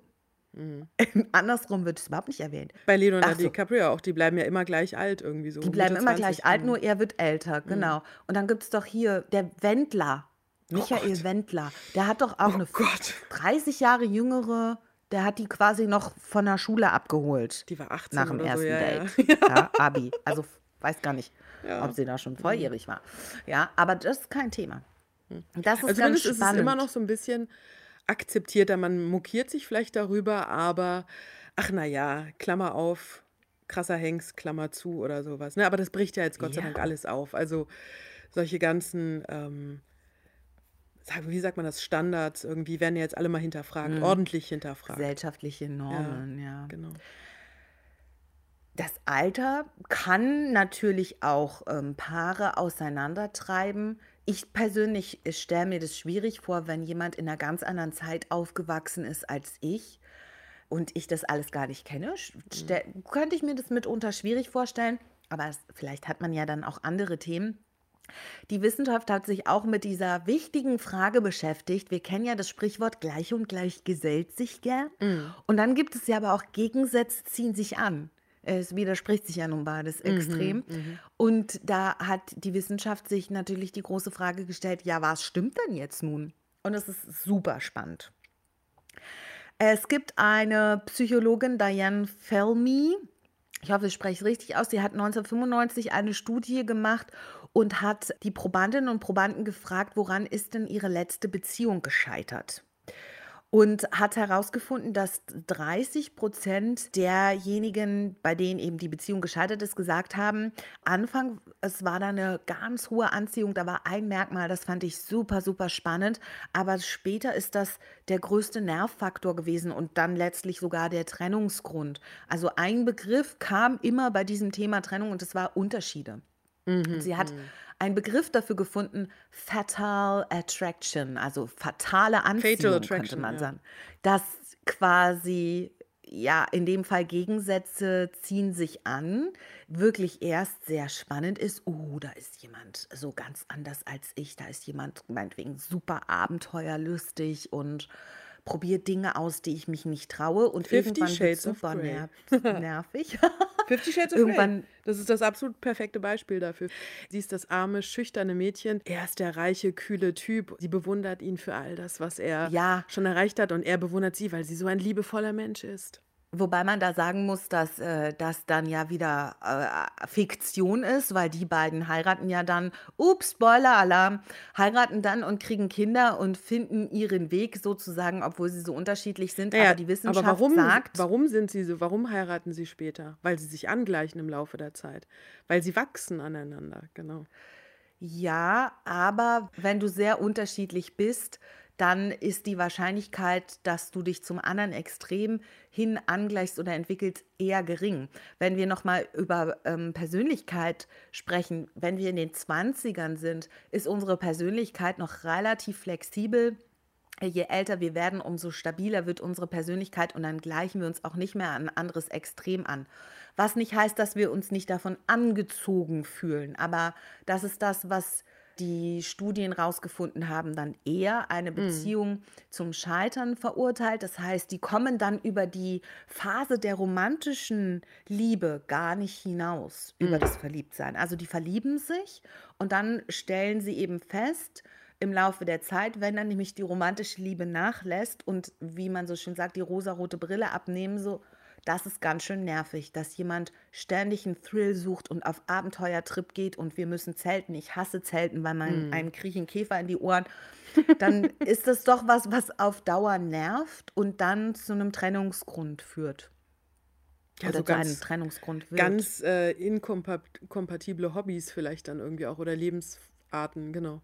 Speaker 1: Andersrum wird es überhaupt nicht erwähnt.
Speaker 2: Bei Leonardo
Speaker 1: so.
Speaker 2: DiCaprio auch, die bleiben ja immer gleich alt irgendwie so.
Speaker 1: Die bleiben immer
Speaker 2: 20.
Speaker 1: gleich alt, nur er wird älter, genau. Und dann gibt es doch hier der Wendler, Michael
Speaker 2: Gott.
Speaker 1: Wendler, der hat doch auch
Speaker 2: Oh
Speaker 1: eine
Speaker 2: Gott.
Speaker 1: 30 Jahre jüngere, der hat die quasi noch von der Schule abgeholt.
Speaker 2: Die war 18
Speaker 1: nach dem ersten
Speaker 2: so, ja,
Speaker 1: Date. Ja. Abi. Also weiß gar nicht,
Speaker 2: Ja.
Speaker 1: ob sie da schon volljährig war. Ja, aber das ist kein Thema. Das ist
Speaker 2: Also
Speaker 1: ganz
Speaker 2: zumindest ist es
Speaker 1: spannend.
Speaker 2: immer noch so ein bisschen akzeptierter. Man mokiert sich vielleicht darüber, aber ach na ja, Klammer auf, krasser Hengst, Klammer zu oder sowas. Ne? Aber das bricht ja jetzt Gott sei
Speaker 1: Ja.
Speaker 2: Dank alles auf. Also solche ganzen, ähm, wie sagt man das, Standards irgendwie werden ja jetzt alle mal hinterfragt, ordentlich hinterfragt.
Speaker 1: gesellschaftliche Normen, ja.
Speaker 2: Genau.
Speaker 1: Das Alter kann natürlich auch ähm, Paare auseinandertreiben. Ich persönlich stelle mir das schwierig vor, wenn jemand in einer ganz anderen Zeit aufgewachsen ist als ich und ich das alles gar nicht kenne. Stell, könnte ich mir das mitunter schwierig vorstellen, aber es, vielleicht hat man ja dann auch andere Themen. Die Wissenschaft hat sich auch mit dieser wichtigen Frage beschäftigt. Wir kennen ja das Sprichwort gleich und gleich gesellt sich gern. Und dann gibt es ja aber auch Gegensätze ziehen sich an. Es widerspricht sich ja nun beides extrem. Und da hat die Wissenschaft sich natürlich die große Frage gestellt, ja, was stimmt denn jetzt nun? Und es ist super spannend. Es gibt eine Psychologin, Diane Felmy, ich hoffe, ich spreche es richtig aus. Sie hat 1995 eine Studie gemacht und hat die Probandinnen und Probanden gefragt, woran ist denn ihre letzte Beziehung gescheitert? Und hat herausgefunden, dass 30 Prozent derjenigen, bei denen eben die Beziehung gescheitert ist, gesagt haben, Anfang, es war da eine ganz hohe Anziehung, da war ein Merkmal, das fand ich super, super spannend, aber später ist das der größte Nervfaktor gewesen und dann letztlich sogar der Trennungsgrund. Also ein Begriff kam immer bei diesem Thema Trennung und das war Unterschiede.
Speaker 2: Mhm,
Speaker 1: sie hat
Speaker 2: mhm.
Speaker 1: Einen Begriff dafür gefunden, Fatal Attraction, also fatale
Speaker 2: Fatal
Speaker 1: Anziehung, könnte
Speaker 2: Attraction,
Speaker 1: man
Speaker 2: ja.
Speaker 1: sagen. Dass quasi, ja, in dem Fall Gegensätze ziehen sich an, wirklich erst sehr spannend ist. Oh, da ist jemand so ganz anders als ich. Da ist jemand meinetwegen super abenteuerlustig und probiert Dinge aus, die ich mich nicht traue. Und irgendwann wird super nerv nervig.
Speaker 2: Fifty Shades of Grey.
Speaker 1: Irgendwann
Speaker 2: Das ist das absolut perfekte Beispiel dafür. Sie ist das arme, schüchterne Mädchen. Er ist der reiche, kühle Typ. Sie bewundert ihn für all das, was er
Speaker 1: Ja,
Speaker 2: schon erreicht hat. Und er bewundert sie, weil sie so ein liebevoller Mensch ist.
Speaker 1: Wobei man da sagen muss, dass äh, das dann ja wieder äh, Fiktion ist, weil die beiden heiraten ja dann, ups, Spoiler-Alarm, heiraten dann und kriegen Kinder und finden ihren Weg sozusagen, obwohl sie so unterschiedlich sind.
Speaker 2: Naja,
Speaker 1: Aber die
Speaker 2: aber
Speaker 1: Wissenschaft
Speaker 2: warum,
Speaker 1: sagt,
Speaker 2: warum sind sie so? Warum heiraten sie später? Weil sie sich angleichen im Laufe der Zeit. Weil sie wachsen aneinander, genau.
Speaker 1: ja, aber wenn du sehr unterschiedlich bist, dann ist die Wahrscheinlichkeit, dass du dich zum anderen Extrem hin angleichst oder entwickelst, eher gering. Wenn wir nochmal über ähm, Persönlichkeit sprechen, wenn wir in den 20ern sind, ist unsere Persönlichkeit noch relativ flexibel. Je älter wir werden, umso stabiler wird unsere Persönlichkeit und dann gleichen wir uns auch nicht mehr an ein anderes Extrem an. Was nicht heißt, dass wir uns nicht davon angezogen fühlen, aber das ist das, was die Studien rausgefunden haben, dann eher eine Beziehung zum Scheitern verurteilt. Das heißt, die kommen dann über die Phase der romantischen Liebe gar nicht hinaus, über das Verliebtsein. Also die verlieben sich und dann stellen sie eben fest, im Laufe der Zeit, wenn dann nämlich die romantische Liebe nachlässt und wie man so schön sagt, die rosarote Brille abnehmen, so, das ist ganz schön nervig, dass jemand ständig einen Thrill sucht und auf Abenteuertrip geht und wir müssen zelten. Ich hasse Zelten, weil man einen kriechen Käfer in die Ohren. Dann ist das doch was, was auf Dauer nervt und dann zu einem Trennungsgrund führt.
Speaker 2: Ja,
Speaker 1: Oder
Speaker 2: so
Speaker 1: zu einem
Speaker 2: ganz,
Speaker 1: Trennungsgrund wird.
Speaker 2: ganz äh, inkompatible Hobbys vielleicht dann irgendwie auch oder Lebensarten, genau.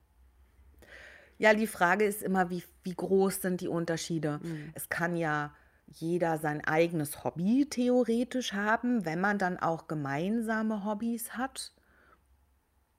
Speaker 1: Ja, die Frage ist immer, wie, wie groß sind die Unterschiede?
Speaker 2: Mhm.
Speaker 1: Es kann ja jeder sein eigenes Hobby theoretisch haben, wenn man dann auch gemeinsame Hobbys hat.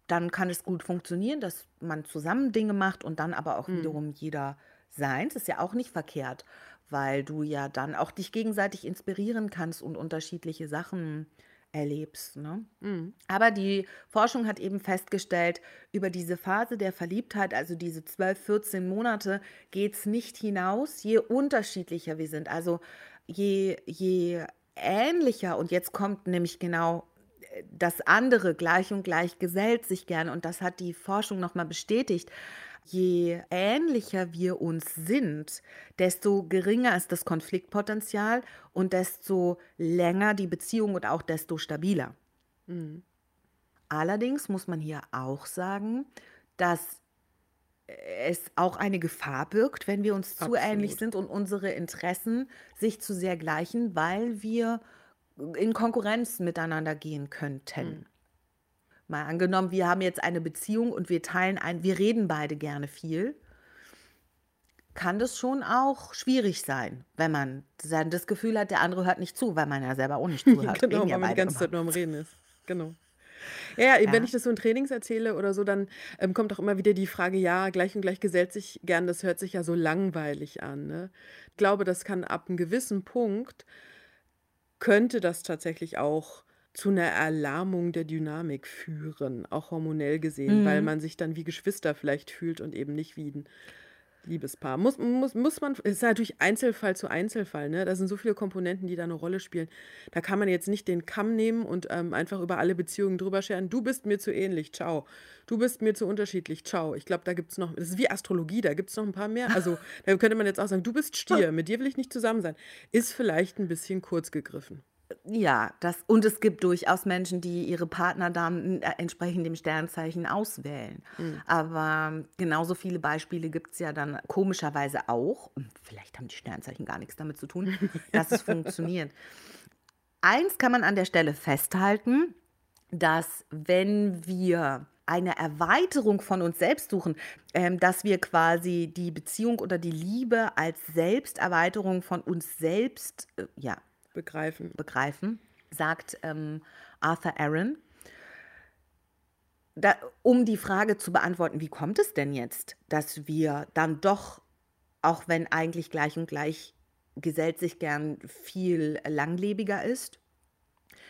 Speaker 1: Dann kann es gut funktionieren, dass man zusammen Dinge macht und dann aber auch
Speaker 2: Mhm.
Speaker 1: wiederum jeder seins. Ist ja auch nicht verkehrt, weil du ja dann auch dich gegenseitig inspirieren kannst und unterschiedliche Sachen erlebst. Ne?
Speaker 2: Mhm.
Speaker 1: Aber die Forschung hat eben festgestellt, über diese Phase der Verliebtheit, also diese 12, 14 Monate, geht es nicht hinaus, je unterschiedlicher wir sind. Also je, je ähnlicher, und jetzt kommt nämlich genau äh, das andere, gleich und gleich gesellt sich gern, und das hat die Forschung nochmal bestätigt. Je ähnlicher wir uns sind, desto geringer ist das Konfliktpotenzial und desto länger die Beziehung und auch desto stabiler.
Speaker 2: Mhm.
Speaker 1: Allerdings muss man hier auch sagen, dass es auch eine Gefahr birgt, wenn wir uns zu ähnlich
Speaker 2: Absolut.
Speaker 1: sind und unsere Interessen sich zu sehr gleichen, weil wir in Konkurrenz miteinander gehen könnten. Mal angenommen, wir haben jetzt eine Beziehung und wir teilen ein, wir reden beide gerne viel, kann das schon auch schwierig sein, wenn man das Gefühl hat, der andere hört nicht zu, weil man ja selber auch nicht zuhört.
Speaker 2: Genau,
Speaker 1: Reden ja
Speaker 2: weil man die ganze
Speaker 1: immer.
Speaker 2: Zeit nur am Reden ist. Genau. Ja, ja, wenn ich das so in Trainings erzähle oder so, dann ähm, kommt auch immer wieder die Frage, ja, gleich und gleich gesellt sich gern, das hört sich ja so langweilig an. Ne? Ich glaube, das kann ab einem gewissen Punkt, könnte das tatsächlich auch zu einer Erlahmung der Dynamik führen, auch hormonell gesehen, weil
Speaker 1: Mhm.
Speaker 2: man sich dann wie Geschwister vielleicht fühlt und eben nicht wie ein Liebespaar. Muss, muss, muss man, es ist natürlich Einzelfall zu Einzelfall, ne? Da sind so viele Komponenten, die da eine Rolle spielen. Da kann man jetzt nicht den Kamm nehmen und ähm, einfach über alle Beziehungen drüber scheren. Du bist mir zu ähnlich, ciao. Du bist mir zu unterschiedlich, ciao. Ich glaube, da gibt es noch, das ist wie Astrologie, da gibt es noch ein paar mehr. Also da könnte man jetzt auch sagen, du bist Stier, mit dir will ich nicht zusammen sein. Ist vielleicht ein bisschen kurz gegriffen.
Speaker 1: Ja, das, und es gibt durchaus Menschen, die ihre Partner dann äh, entsprechend dem Sternzeichen auswählen.
Speaker 2: Mhm.
Speaker 1: Aber genauso viele Beispiele gibt es ja dann komischerweise auch, vielleicht haben die Sternzeichen gar nichts damit zu tun, dass es funktioniert. Eins kann man an der Stelle festhalten, dass wenn wir eine Erweiterung von uns selbst suchen, ähm, dass wir quasi die Beziehung oder die Liebe als Selbsterweiterung von uns selbst äh, ja,
Speaker 2: begreifen.
Speaker 1: begreifen, sagt ähm, Arthur Aaron. Da, um die Frage zu beantworten, wie kommt es denn jetzt, dass wir dann doch, auch wenn eigentlich gleich und gleich gesellt sich gern viel langlebiger ist,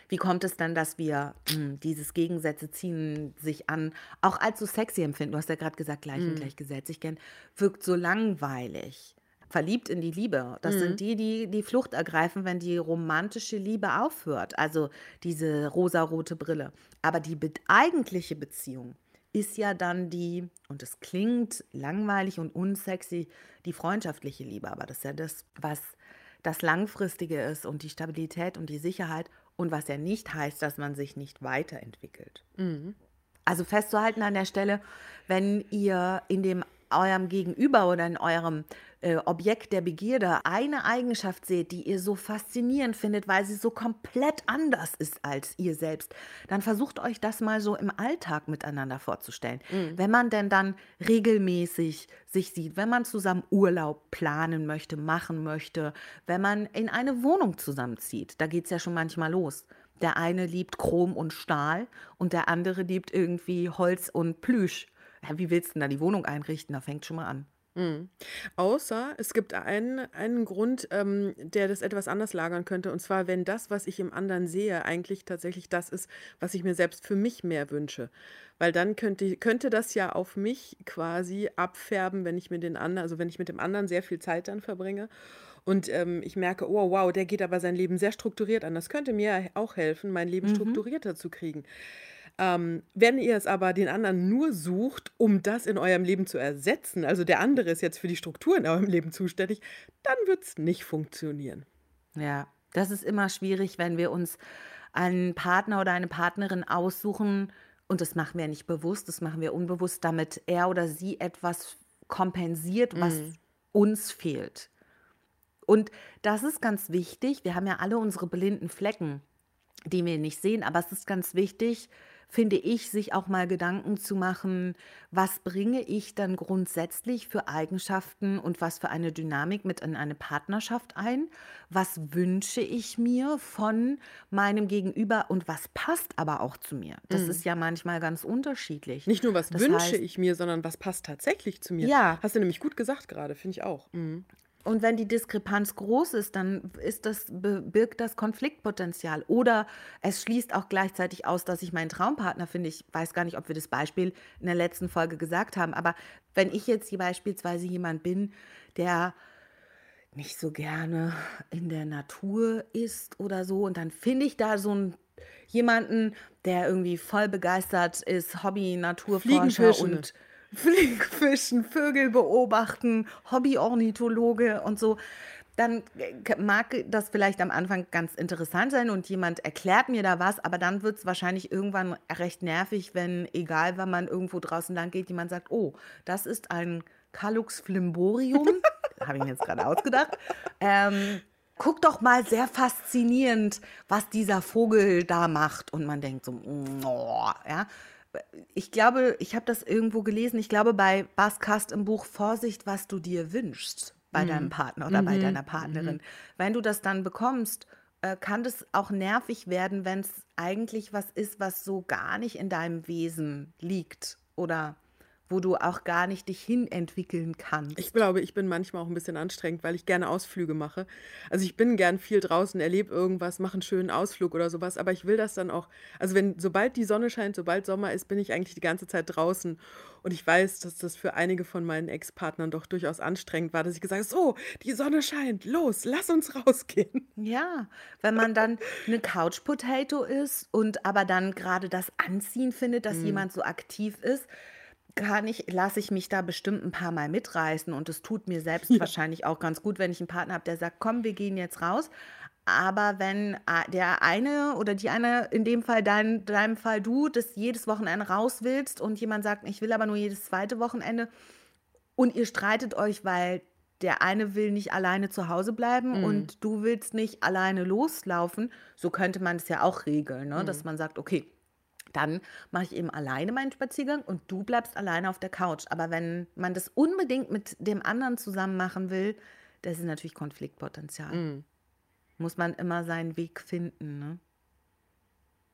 Speaker 1: wie kommt es dann, dass wir mh, hm, dieses Gegensätze ziehen sich an, auch als so sexy empfinden? Du hast ja gerade gesagt, gleich und
Speaker 2: Mhm.
Speaker 1: gleich gesellt sich gern, wirkt so langweilig. Verliebt in die Liebe. Das
Speaker 2: Mhm.
Speaker 1: sind die, die die Flucht ergreifen, wenn die romantische Liebe aufhört. Also diese rosarote Brille. Aber die be eigentliche Beziehung ist ja dann die, und es klingt langweilig und unsexy, die freundschaftliche Liebe. Aber das ist ja das, was das Langfristige ist und die Stabilität und die Sicherheit und was ja nicht heißt, dass man sich nicht weiterentwickelt.
Speaker 2: Mhm.
Speaker 1: Also festzuhalten an der Stelle, wenn ihr in dem eurem Gegenüber oder in eurem äh, Objekt der Begierde eine Eigenschaft seht, die ihr so faszinierend findet, weil sie so komplett anders ist als ihr selbst, dann versucht euch das mal so im Alltag miteinander vorzustellen. Wenn man denn dann regelmäßig sich sieht, wenn man zusammen Urlaub planen möchte, machen möchte, wenn man in eine Wohnung zusammenzieht, da geht es ja schon manchmal los. Der eine liebt Chrom und Stahl und der andere liebt irgendwie Holz und Plüsch. Wie willst du denn da die Wohnung einrichten? Da fängt schon mal an.
Speaker 2: Mhm. Außer es gibt einen, einen Grund, ähm, der das etwas anders lagern könnte. Und zwar, wenn das, was ich im anderen sehe, eigentlich tatsächlich das ist, was ich mir selbst für mich mehr wünsche. Weil dann könnte, könnte das ja auf mich quasi abfärben, wenn ich mit den anderen, also wenn ich mit dem anderen sehr viel Zeit dann verbringe. Und ähm, ich merke, oh wow, der geht aber sein Leben sehr strukturiert an. Das könnte mir auch helfen, mein Leben
Speaker 1: Mhm.
Speaker 2: strukturierter zu kriegen. Ähm, wenn ihr es aber den anderen nur sucht, um das in eurem Leben zu ersetzen, also der andere ist jetzt für die Struktur in eurem Leben zuständig, dann wird es nicht funktionieren.
Speaker 1: Ja, das ist immer schwierig, wenn wir uns einen Partner oder eine Partnerin aussuchen. Und das machen wir nicht bewusst, das machen wir unbewusst, damit er oder sie etwas kompensiert, was uns fehlt. Und das ist ganz wichtig. Wir haben ja alle unsere blinden Flecken, die wir nicht sehen, aber es ist ganz wichtig, finde ich, sich auch mal Gedanken zu machen, was bringe ich dann grundsätzlich für Eigenschaften und was für eine Dynamik mit in eine Partnerschaft ein? Was wünsche ich mir von meinem Gegenüber und was passt aber auch zu mir? Das ist ja manchmal ganz unterschiedlich.
Speaker 2: Nicht nur, was
Speaker 1: Das
Speaker 2: wünsche
Speaker 1: heißt,
Speaker 2: ich mir, sondern was passt tatsächlich zu mir.
Speaker 1: Ja.
Speaker 2: Hast du nämlich gut gesagt gerade, finde ich auch. Mhm.
Speaker 1: Und wenn die Diskrepanz groß ist, dann ist das, birgt das Konfliktpotenzial. Oder es schließt auch gleichzeitig aus, dass ich meinen Traumpartner finde. Ich weiß gar nicht, ob wir das Beispiel in der letzten Folge gesagt haben, aber wenn ich jetzt hier beispielsweise jemand bin, der nicht so gerne in der Natur ist oder so, und dann finde ich da so einen jemanden, der irgendwie voll begeistert ist, Hobby-Naturforscher
Speaker 2: Fliegenfischen.
Speaker 1: und Fliegenfischen, Vögel beobachten, Hobby-Ornithologe und so, dann mag das vielleicht am Anfang ganz interessant sein und jemand erklärt mir da was, aber dann wird es wahrscheinlich irgendwann recht nervig, wenn, egal wann man irgendwo draußen lang geht, jemand sagt, oh, das ist ein Calux flimborium, habe ich mir jetzt gerade ausgedacht, ähm, guck doch mal, sehr faszinierend, was dieser Vogel da macht. Und man denkt so, oh, ja. Ich glaube, ich habe das irgendwo gelesen, ich glaube bei Baskast im Buch Vorsicht, was du dir wünschst bei deinem Partner oder bei deiner Partnerin. Wenn du das dann bekommst, äh, kann das auch nervig werden, wenn es eigentlich was ist, was so gar nicht in deinem Wesen liegt oder wo du auch gar nicht dich hin entwickeln kannst.
Speaker 2: Ich glaube, ich bin manchmal auch ein bisschen anstrengend, weil ich gerne Ausflüge mache. Also ich bin gern viel draußen, erlebe irgendwas, mache einen schönen Ausflug oder sowas, aber ich will das dann auch. Also wenn, sobald die Sonne scheint, sobald Sommer ist, bin ich eigentlich die ganze Zeit draußen. Und ich weiß, dass das für einige von meinen Ex-Partnern doch durchaus anstrengend war, dass ich gesagt habe, so, die Sonne scheint, los, lass uns rausgehen.
Speaker 1: Ja, wenn man dann eine Couch Potato ist und aber dann gerade das Anziehen findet, dass jemand so aktiv ist, kann ich, lasse ich mich da bestimmt ein paar Mal mitreißen und es tut mir selbst wahrscheinlich auch ganz gut, wenn ich einen Partner habe, der sagt, komm, wir gehen jetzt raus. Aber wenn der eine oder die eine, in dem Fall dein, deinem Fall du, das jedes Wochenende raus willst und jemand sagt, ich will aber nur jedes zweite Wochenende und ihr streitet euch, weil der eine will nicht alleine zu Hause bleiben
Speaker 2: Mhm.
Speaker 1: und du willst nicht alleine loslaufen, so könnte man es ja auch regeln, ne? dass
Speaker 2: Mhm.
Speaker 1: man sagt, okay, dann mache ich eben alleine meinen Spaziergang und du bleibst alleine auf der Couch. Aber wenn man das unbedingt mit dem anderen zusammen machen will, das ist natürlich Konfliktpotenzial.
Speaker 2: Mhm.
Speaker 1: Muss man immer seinen Weg finden. Ne?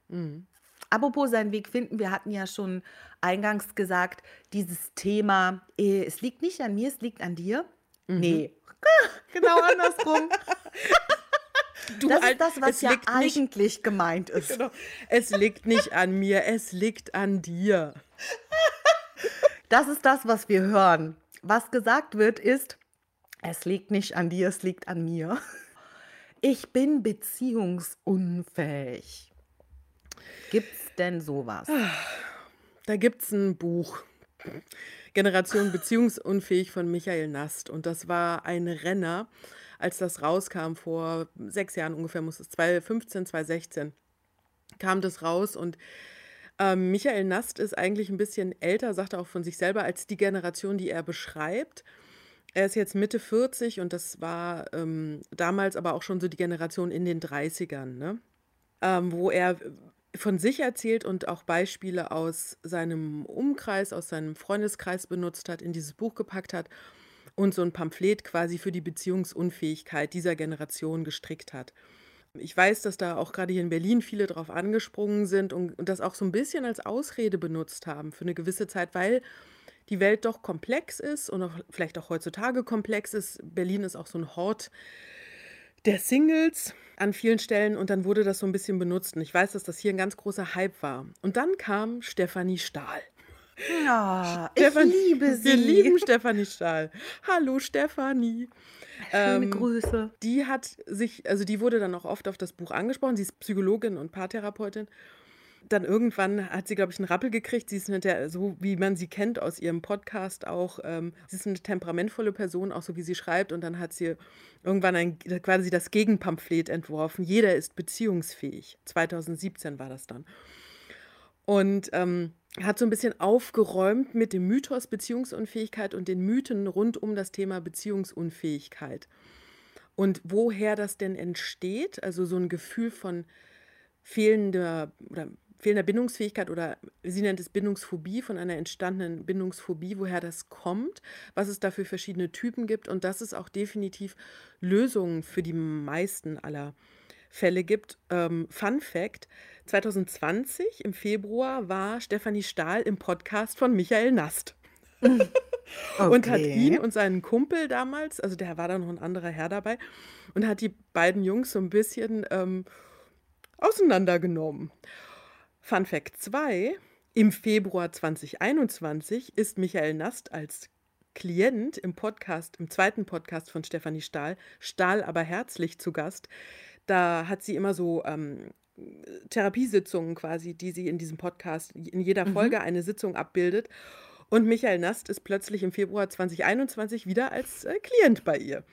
Speaker 2: Mhm.
Speaker 1: Apropos seinen Weg finden, wir hatten ja schon eingangs gesagt, dieses Thema, eh, es liegt nicht an mir, es liegt an dir.
Speaker 2: Mhm.
Speaker 1: Nee, genau andersrum.
Speaker 2: Du,
Speaker 1: Das ist das, was
Speaker 2: es
Speaker 1: ja
Speaker 2: liegt nicht,
Speaker 1: eigentlich gemeint ist.
Speaker 2: genau, es liegt nicht an mir, es liegt an dir.
Speaker 1: Das ist das, was wir hören. Was gesagt wird, ist, es liegt nicht an dir, es liegt an mir. Ich bin beziehungsunfähig. Gibt's denn sowas?
Speaker 2: Da gibt es ein Buch, Generation Beziehungsunfähig von Michael Nast. Und das war ein Renner, als das rauskam, vor sechs Jahren ungefähr, muss es 2015, 2016, kam das raus. Und ähm, Michael Nast ist eigentlich ein bisschen älter, sagt er auch von sich selber, als die Generation, die er beschreibt. Er ist jetzt Mitte 40 und das war ähm, damals aber auch schon so die Generation in den 30ern, ne? ähm, wo er von sich erzählt und auch Beispiele aus seinem Umkreis, aus seinem Freundeskreis benutzt hat, in dieses Buch gepackt hat und so ein Pamphlet quasi für die Beziehungsunfähigkeit dieser Generation gestrickt hat. Ich weiß, dass da auch gerade hier in Berlin viele drauf angesprungen sind und, und das auch so ein bisschen als Ausrede benutzt haben für eine gewisse Zeit, weil die Welt doch komplex ist und auch vielleicht auch heutzutage komplex ist. Berlin ist auch so ein Hort der Singles an vielen Stellen und dann wurde das so ein bisschen benutzt. Und ich weiß, dass das hier ein ganz großer Hype war. Und dann kam Stefanie Stahl.
Speaker 1: Ja, ich
Speaker 2: Stefan-
Speaker 1: liebe sie.
Speaker 2: Wir lieben Stefanie Stahl. Hallo Stefanie.
Speaker 1: Schöne
Speaker 2: Ähm,
Speaker 1: Grüße.
Speaker 2: Die hat sich, also die wurde dann auch oft auf das Buch angesprochen. Sie ist Psychologin und Paartherapeutin. Dann irgendwann hat sie, glaube ich, einen Rappel gekriegt. Sie ist eine, der, so wie man sie kennt aus ihrem Podcast auch. Ähm, sie ist eine temperamentvolle Person, auch so wie sie schreibt. Und dann hat sie irgendwann ein, quasi das Gegenpamphlet entworfen. Jeder ist beziehungsfähig. 2017 war das dann. Und ähm, hat so ein bisschen aufgeräumt mit dem Mythos Beziehungsunfähigkeit und den Mythen rund um das Thema Beziehungsunfähigkeit. Und woher das denn entsteht, also so ein Gefühl von fehlender oder fehlender Bindungsfähigkeit oder sie nennt es Bindungsphobie, von einer entstandenen Bindungsphobie, woher das kommt, was es da für verschiedene Typen gibt und dass es auch definitiv Lösungen für die meisten aller Fälle gibt. Ähm, Fun Fact: 2020 im Februar war Stefanie Stahl im Podcast von Michael Nast und hat ihn und seinen Kumpel damals, also der war da noch ein anderer Herr dabei, und hat die beiden Jungs so ein bisschen ähm, auseinandergenommen. Fun Fact 2: Im Februar 2021 ist Michael Nast als Klient im Podcast, im zweiten Podcast von Stefanie Stahl, Stahl aber herzlich zu Gast. Da hat sie immer so ähm, Therapiesitzungen quasi, die sie in diesem Podcast, in jeder
Speaker 1: Mhm.
Speaker 2: Folge eine Sitzung abbildet. Und Michael Nast ist plötzlich im Februar 2021 wieder als äh, Klient bei ihr.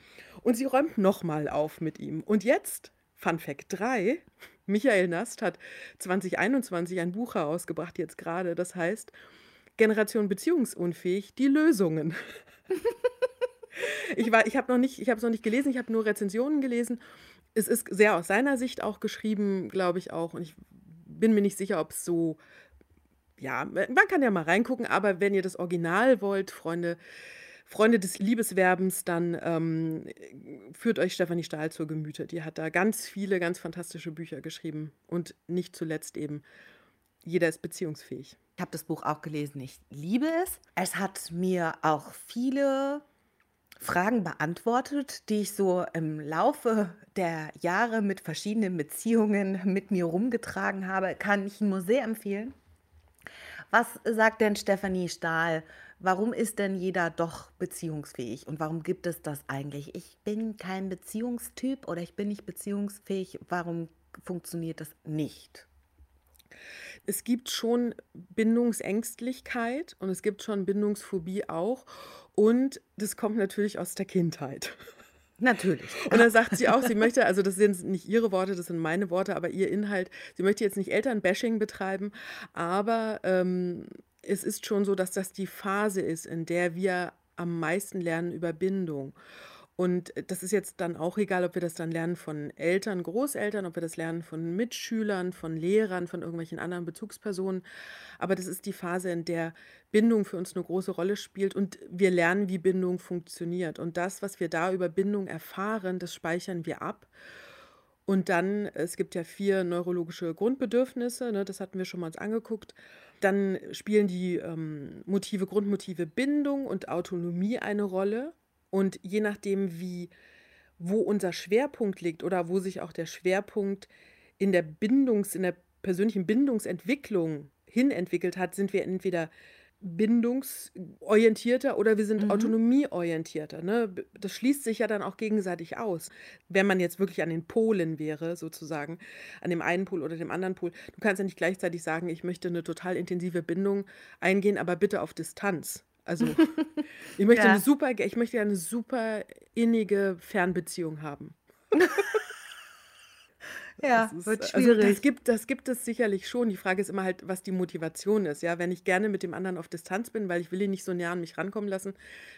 Speaker 2: Und sie räumt nochmal auf mit ihm. Und jetzt, Fun Fact 3, Michael Nast hat 2021 ein Buch herausgebracht, jetzt gerade, das heißt Generation Beziehungsunfähig, die Lösungen. ich war, ich habe noch nicht, ich habe es noch nicht gelesen, ich habe nur Rezensionen gelesen. Es ist sehr aus seiner Sicht auch geschrieben, glaube ich auch. Und ich bin mir nicht sicher, ob es so ja, man kann ja mal reingucken, aber wenn ihr das Original wollt, Freunde, Freunde des Liebeswerbens, dann ähm, führt euch Stefanie Stahl zur Gemüte. Die hat da ganz viele, ganz fantastische Bücher geschrieben und nicht zuletzt eben Jeder ist beziehungsfähig.
Speaker 1: Ich habe das Buch auch gelesen. Ich liebe es. Es hat mir auch viele Fragen beantwortet, die ich so im Laufe der Jahre mit verschiedenen Beziehungen mit mir rumgetragen habe. Kann ich nur sehr empfehlen. Was sagt denn Stefanie Stahl? Warum ist denn jeder doch beziehungsfähig? Und warum gibt es das eigentlich? Ich bin kein Beziehungstyp oder ich bin nicht beziehungsfähig. Warum funktioniert das nicht?
Speaker 2: Es gibt schon Bindungsängstlichkeit und es gibt schon Bindungsphobie auch. Und das kommt natürlich aus der Kindheit.
Speaker 1: Natürlich.
Speaker 2: Und dann sagt sie auch, sie möchte, also das sind nicht ihre Worte, das sind meine Worte, aber ihr Inhalt, sie möchte jetzt nicht Elternbashing betreiben, aber ähm, es ist schon so, dass das die Phase ist, in der wir am meisten lernen über Bindung. Und das ist jetzt dann auch egal, ob wir das dann lernen von Eltern, Großeltern, ob wir das lernen von Mitschülern, von Lehrern, von irgendwelchen anderen Bezugspersonen. Aber das ist die Phase, in der Bindung für uns eine große Rolle spielt und wir lernen, wie Bindung funktioniert. Und das, was wir da über Bindung erfahren, das speichern wir ab. Und dann, es gibt ja vier neurologische Grundbedürfnisse, ne, das hatten wir schon mal uns angeguckt. Dann spielen die ähm, Motive, Grundmotive Bindung und Autonomie eine Rolle. Und je nachdem, wie, wo unser Schwerpunkt liegt oder wo sich auch der Schwerpunkt in der Bindungs-, in der persönlichen Bindungsentwicklung hinentwickelt hat, sind wir entweder bindungsorientierter oder wir sind mhm. autonomieorientierter. Ne? Das schließt sich ja dann auch gegenseitig aus. Wenn man jetzt wirklich an den Polen wäre, sozusagen, an dem einen Pol oder dem anderen Pol, du kannst ja nicht gleichzeitig sagen, ich möchte eine total intensive Bindung eingehen, aber bitte auf Distanz. Also ich möchte ja. eine super, ich möchte eine super innige Fernbeziehung haben.
Speaker 1: ja, ist, wird schwierig.
Speaker 2: Also das, gibt, das gibt es sicherlich schon. Die Frage ist immer halt, was die Motivation ist. Ja, wenn ich gerne mit dem anderen auf Distanz bin, weil ich will ihn nicht so näher an mich rankommen lassen,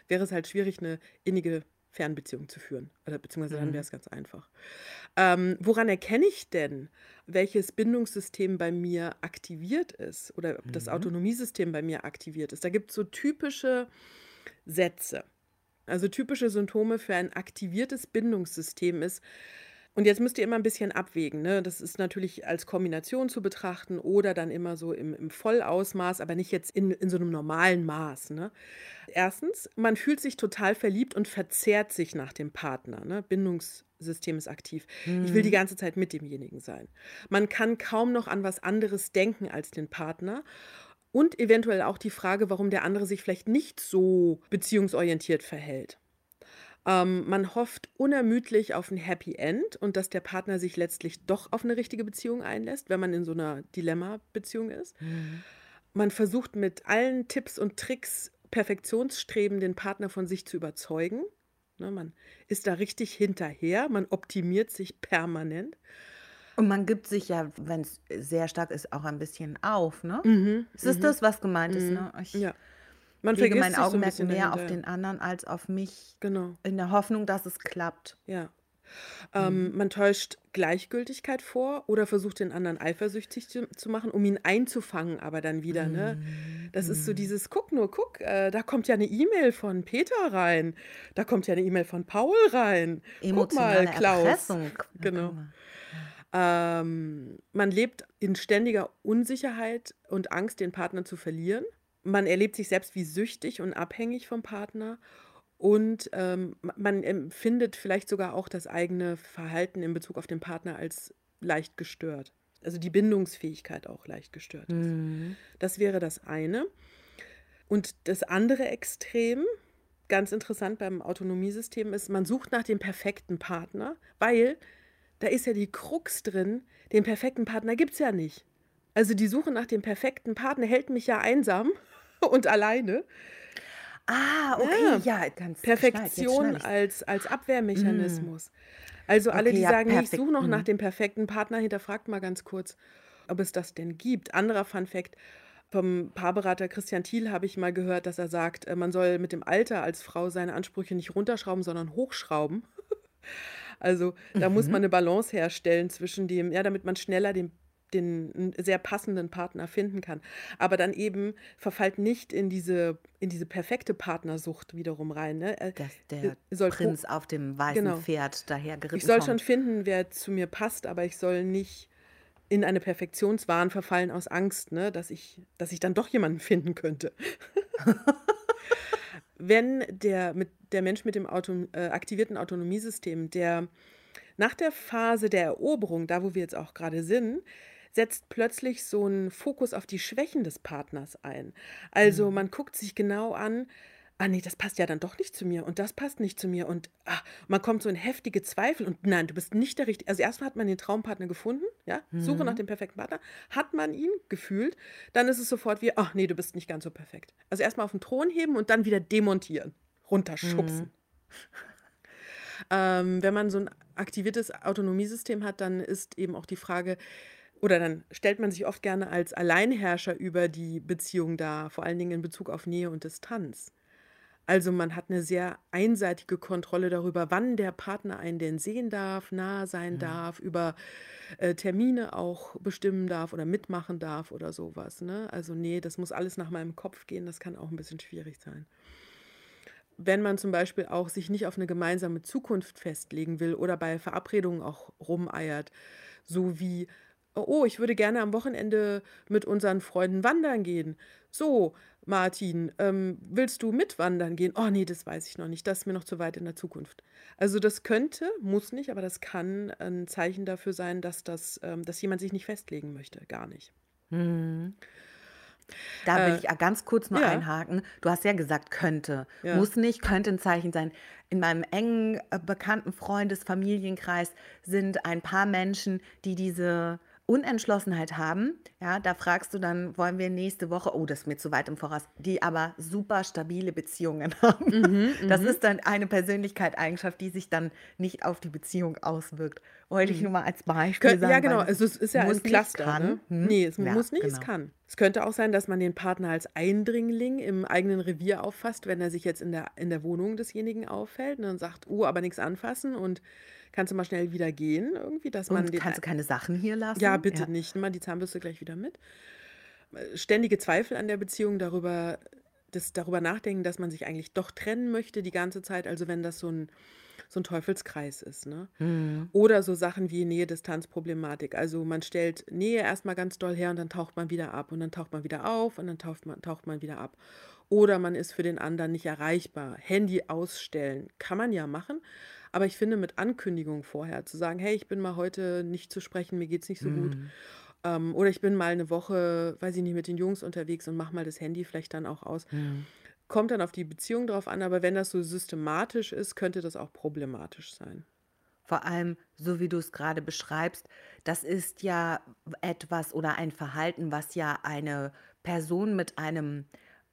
Speaker 2: wäre es halt schwierig, eine innige Fernbeziehung zu führen. Oder beziehungsweise dann mhm. wäre es ganz einfach. Ähm, woran erkenne ich denn, welches Bindungssystem bei mir aktiviert ist oder ob das mhm. Autonomiesystem bei mir aktiviert ist? Da gibt es so typische Sätze. Also typische Symptome für ein aktiviertes Bindungssystem ist, und jetzt müsst ihr immer ein bisschen abwägen. Ne? Das ist natürlich als Kombination zu betrachten oder dann immer so im, im Vollausmaß, aber nicht jetzt in, in so einem normalen Maß. Ne? Erstens, man fühlt sich total verliebt und verzehrt sich nach dem Partner. Ne? Bindungssystem ist aktiv. Mhm. Ich will die mhm. ganze Zeit mit demjenigen sein. Man kann kaum noch an was anderes denken als den Partner. Und eventuell auch die Frage, warum der andere sich vielleicht nicht so beziehungsorientiert verhält. Ähm, man hofft unermüdlich auf ein Happy End und dass der Partner sich letztlich doch auf eine richtige Beziehung einlässt, wenn man in so einer Dilemma-Beziehung ist. Mhm. Man versucht mit allen Tipps und Tricks Perfektionsstreben den Partner von sich zu überzeugen. Ne, man ist da richtig hinterher, man optimiert sich permanent.
Speaker 1: Und man gibt sich ja, wenn es sehr stark ist, auch ein bisschen auf, ne? Mhm, ist das mhm. das, was gemeint ist, ne? Ich,
Speaker 2: ja.
Speaker 1: Man lege mein Augenmerk so mehr auf den anderen als auf mich.
Speaker 2: Genau.
Speaker 1: In der Hoffnung, dass es klappt.
Speaker 2: Ja. Ähm, mhm. Man täuscht Gleichgültigkeit vor oder versucht den anderen eifersüchtig zu, zu machen, um ihn einzufangen, aber dann wieder. Mhm. Ne? Das ist so mhm. dieses, guck nur, guck, äh, da kommt ja eine E-Mail von Peter rein, da kommt ja eine E-Mail von Paul rein.
Speaker 1: Emotionale guck mal, Klaus. Erpressung.
Speaker 2: Genau. Ähm, man lebt in ständiger Unsicherheit und Angst, den Partner zu verlieren man erlebt sich selbst wie süchtig und abhängig vom Partner und ähm, man empfindet vielleicht sogar auch das eigene Verhalten in Bezug auf den Partner als leicht gestört. Also die Bindungsfähigkeit auch leicht gestört ist. Mhm. Das wäre das eine. Und das andere Extrem, ganz interessant beim Autonomiesystem, ist, man sucht nach dem perfekten Partner, weil da ist ja die Krux drin, den perfekten Partner gibt es ja nicht. Also die Suche nach dem perfekten Partner hält mich ja einsam und alleine.
Speaker 1: Ah, okay, ja, ja ganz
Speaker 2: Perfektion als, als Abwehrmechanismus. Mm. Also alle, okay, die ja, sagen, nee, ich suche noch mm. nach dem perfekten Partner, hinterfragt mal ganz kurz, ob es das denn gibt. Anderer Fun Fact, vom Paarberater Christian Thiel habe ich mal gehört, dass er sagt, äh, man soll mit dem Alter als Frau seine Ansprüche nicht runterschrauben, sondern hochschrauben. also da mhm. muss man eine Balance herstellen zwischen dem, ja, damit man schneller den den sehr passenden Partner finden kann. Aber dann eben verfallt nicht in diese, in diese perfekte Partnersucht wiederum rein. Ne?
Speaker 1: Äh, Dass der soll Prinz auf dem weißen genau. Pferd daher geritten
Speaker 2: Ich soll
Speaker 1: kommt.
Speaker 2: schon finden, wer zu mir passt, aber ich soll nicht in eine Perfektionswahn verfallen aus Angst, ne? dass, ich, dass ich dann doch jemanden finden könnte. Wenn der, mit, der Mensch mit dem Auto, äh, aktivierten Autonomiesystem, der nach der Phase der Eroberung, da wo wir jetzt auch gerade sind, setzt plötzlich so ein Fokus auf die Schwächen des Partners ein. Also mhm. man guckt sich genau an, ah nee, das passt ja dann doch nicht zu mir und das passt nicht zu mir und ah, man kommt so in heftige Zweifel und nein, du bist nicht der richtige. Also erstmal hat man den Traumpartner gefunden, ja, mhm. Suche nach mhm. dem perfekten Partner, hat man ihn gefühlt, dann ist es sofort wie, ach nee, du bist nicht ganz so perfekt. Also erstmal auf den Thron heben und dann wieder demontieren, runterschubsen. Mhm. Ähm, wenn man so ein aktiviertes Autonomiesystem hat, dann ist eben auch die Frage, oder dann stellt man sich oft gerne als Alleinherrscher über die Beziehung dar, vor allen Dingen in Bezug auf Nähe und Distanz. Also man hat eine sehr einseitige Kontrolle darüber, wann der Partner einen denn sehen darf, nah sein
Speaker 1: Mhm.
Speaker 2: darf, über äh, Termine auch bestimmen darf oder mitmachen darf oder sowas. Ne? Also nee, das muss alles nach meinem Kopf gehen, das kann auch ein bisschen schwierig sein. Wenn man zum Beispiel auch sich nicht auf eine gemeinsame Zukunft festlegen will oder bei Verabredungen auch rumeiert, so wie, oh, ich würde gerne am Wochenende mit unseren Freunden wandern gehen. So, Martin, ähm, willst du mitwandern gehen? Oh nee, das weiß ich noch nicht. Das ist mir noch zu weit in der Zukunft. Also das könnte, muss nicht, aber das kann ein Zeichen dafür sein, dass, das, ähm, dass jemand sich nicht festlegen möchte. Gar nicht.
Speaker 1: Mhm. Da will
Speaker 2: Äh,
Speaker 1: ich ja ganz kurz nur
Speaker 2: ja,
Speaker 1: einhaken. Du hast ja gesagt, könnte.
Speaker 2: ja.
Speaker 1: Muss nicht, könnte ein Zeichen sein. In meinem engen, äh, bekannten Freundes-, Familienkreis sind ein paar Menschen, die diese Unentschlossenheit haben. Ja, da fragst du dann, wollen wir nächste Woche, oh, das ist mir zu weit im Voraus, die aber super stabile Beziehungen haben.
Speaker 2: Mhm,
Speaker 1: Das
Speaker 2: mhm,
Speaker 1: ist dann eine Persönlichkeitseigenschaft, die sich dann nicht auf die Beziehung auswirkt. Wollte ich
Speaker 2: mhm.
Speaker 1: nur mal als Beispiel
Speaker 2: Kö ja,
Speaker 1: sagen,
Speaker 2: genau.
Speaker 1: weil
Speaker 2: Also es ist ja ein Cluster,
Speaker 1: kann.
Speaker 2: ne?
Speaker 1: Hm?
Speaker 2: Nee, es
Speaker 1: Ja,
Speaker 2: muss nicht, es
Speaker 1: genau.
Speaker 2: kann. Es könnte auch sein, dass man den Partner als Eindringling im eigenen Revier auffasst, wenn er sich jetzt in der, in der Wohnung desjenigen auffällt und dann sagt, oh, aber nichts anfassen und kannst du mal schnell wieder gehen irgendwie, dass man
Speaker 1: Und kannst du keine Sachen hier
Speaker 2: ja,
Speaker 1: lassen?
Speaker 2: bitte
Speaker 1: Ja.
Speaker 2: nicht, nimm mal die Zahnbürste gleich wieder mit. Äh, Ständige Zweifel an der Beziehung darüber, das darüber nachdenken, dass man sich eigentlich doch trennen möchte die ganze Zeit, also wenn das so ein, so ein Teufelskreis ist, ne?
Speaker 1: Hm.
Speaker 2: Oder so Sachen wie Nähe-Distanz-Problematik. Also man stellt Nähe erstmal ganz doll her und dann taucht man wieder ab und dann taucht man wieder auf und dann taucht man, taucht man wieder ab. Oder man ist für den anderen nicht erreichbar. Handy ausstellen kann man ja machen, aber ich finde mit Ankündigung vorher zu sagen, hey, ich bin mal heute nicht zu sprechen, mir geht's nicht so gut.
Speaker 1: Hm.
Speaker 2: Ähm, oder ich bin mal eine Woche, weiß ich nicht, mit den Jungs unterwegs und mach mal das Handy vielleicht dann auch aus.
Speaker 1: Hm.
Speaker 2: Kommt dann auf die Beziehung drauf an, aber wenn das so systematisch ist, könnte das auch problematisch sein.
Speaker 1: Vor allem, so wie du es gerade beschreibst, das ist ja etwas oder ein Verhalten, was ja eine Person mit einem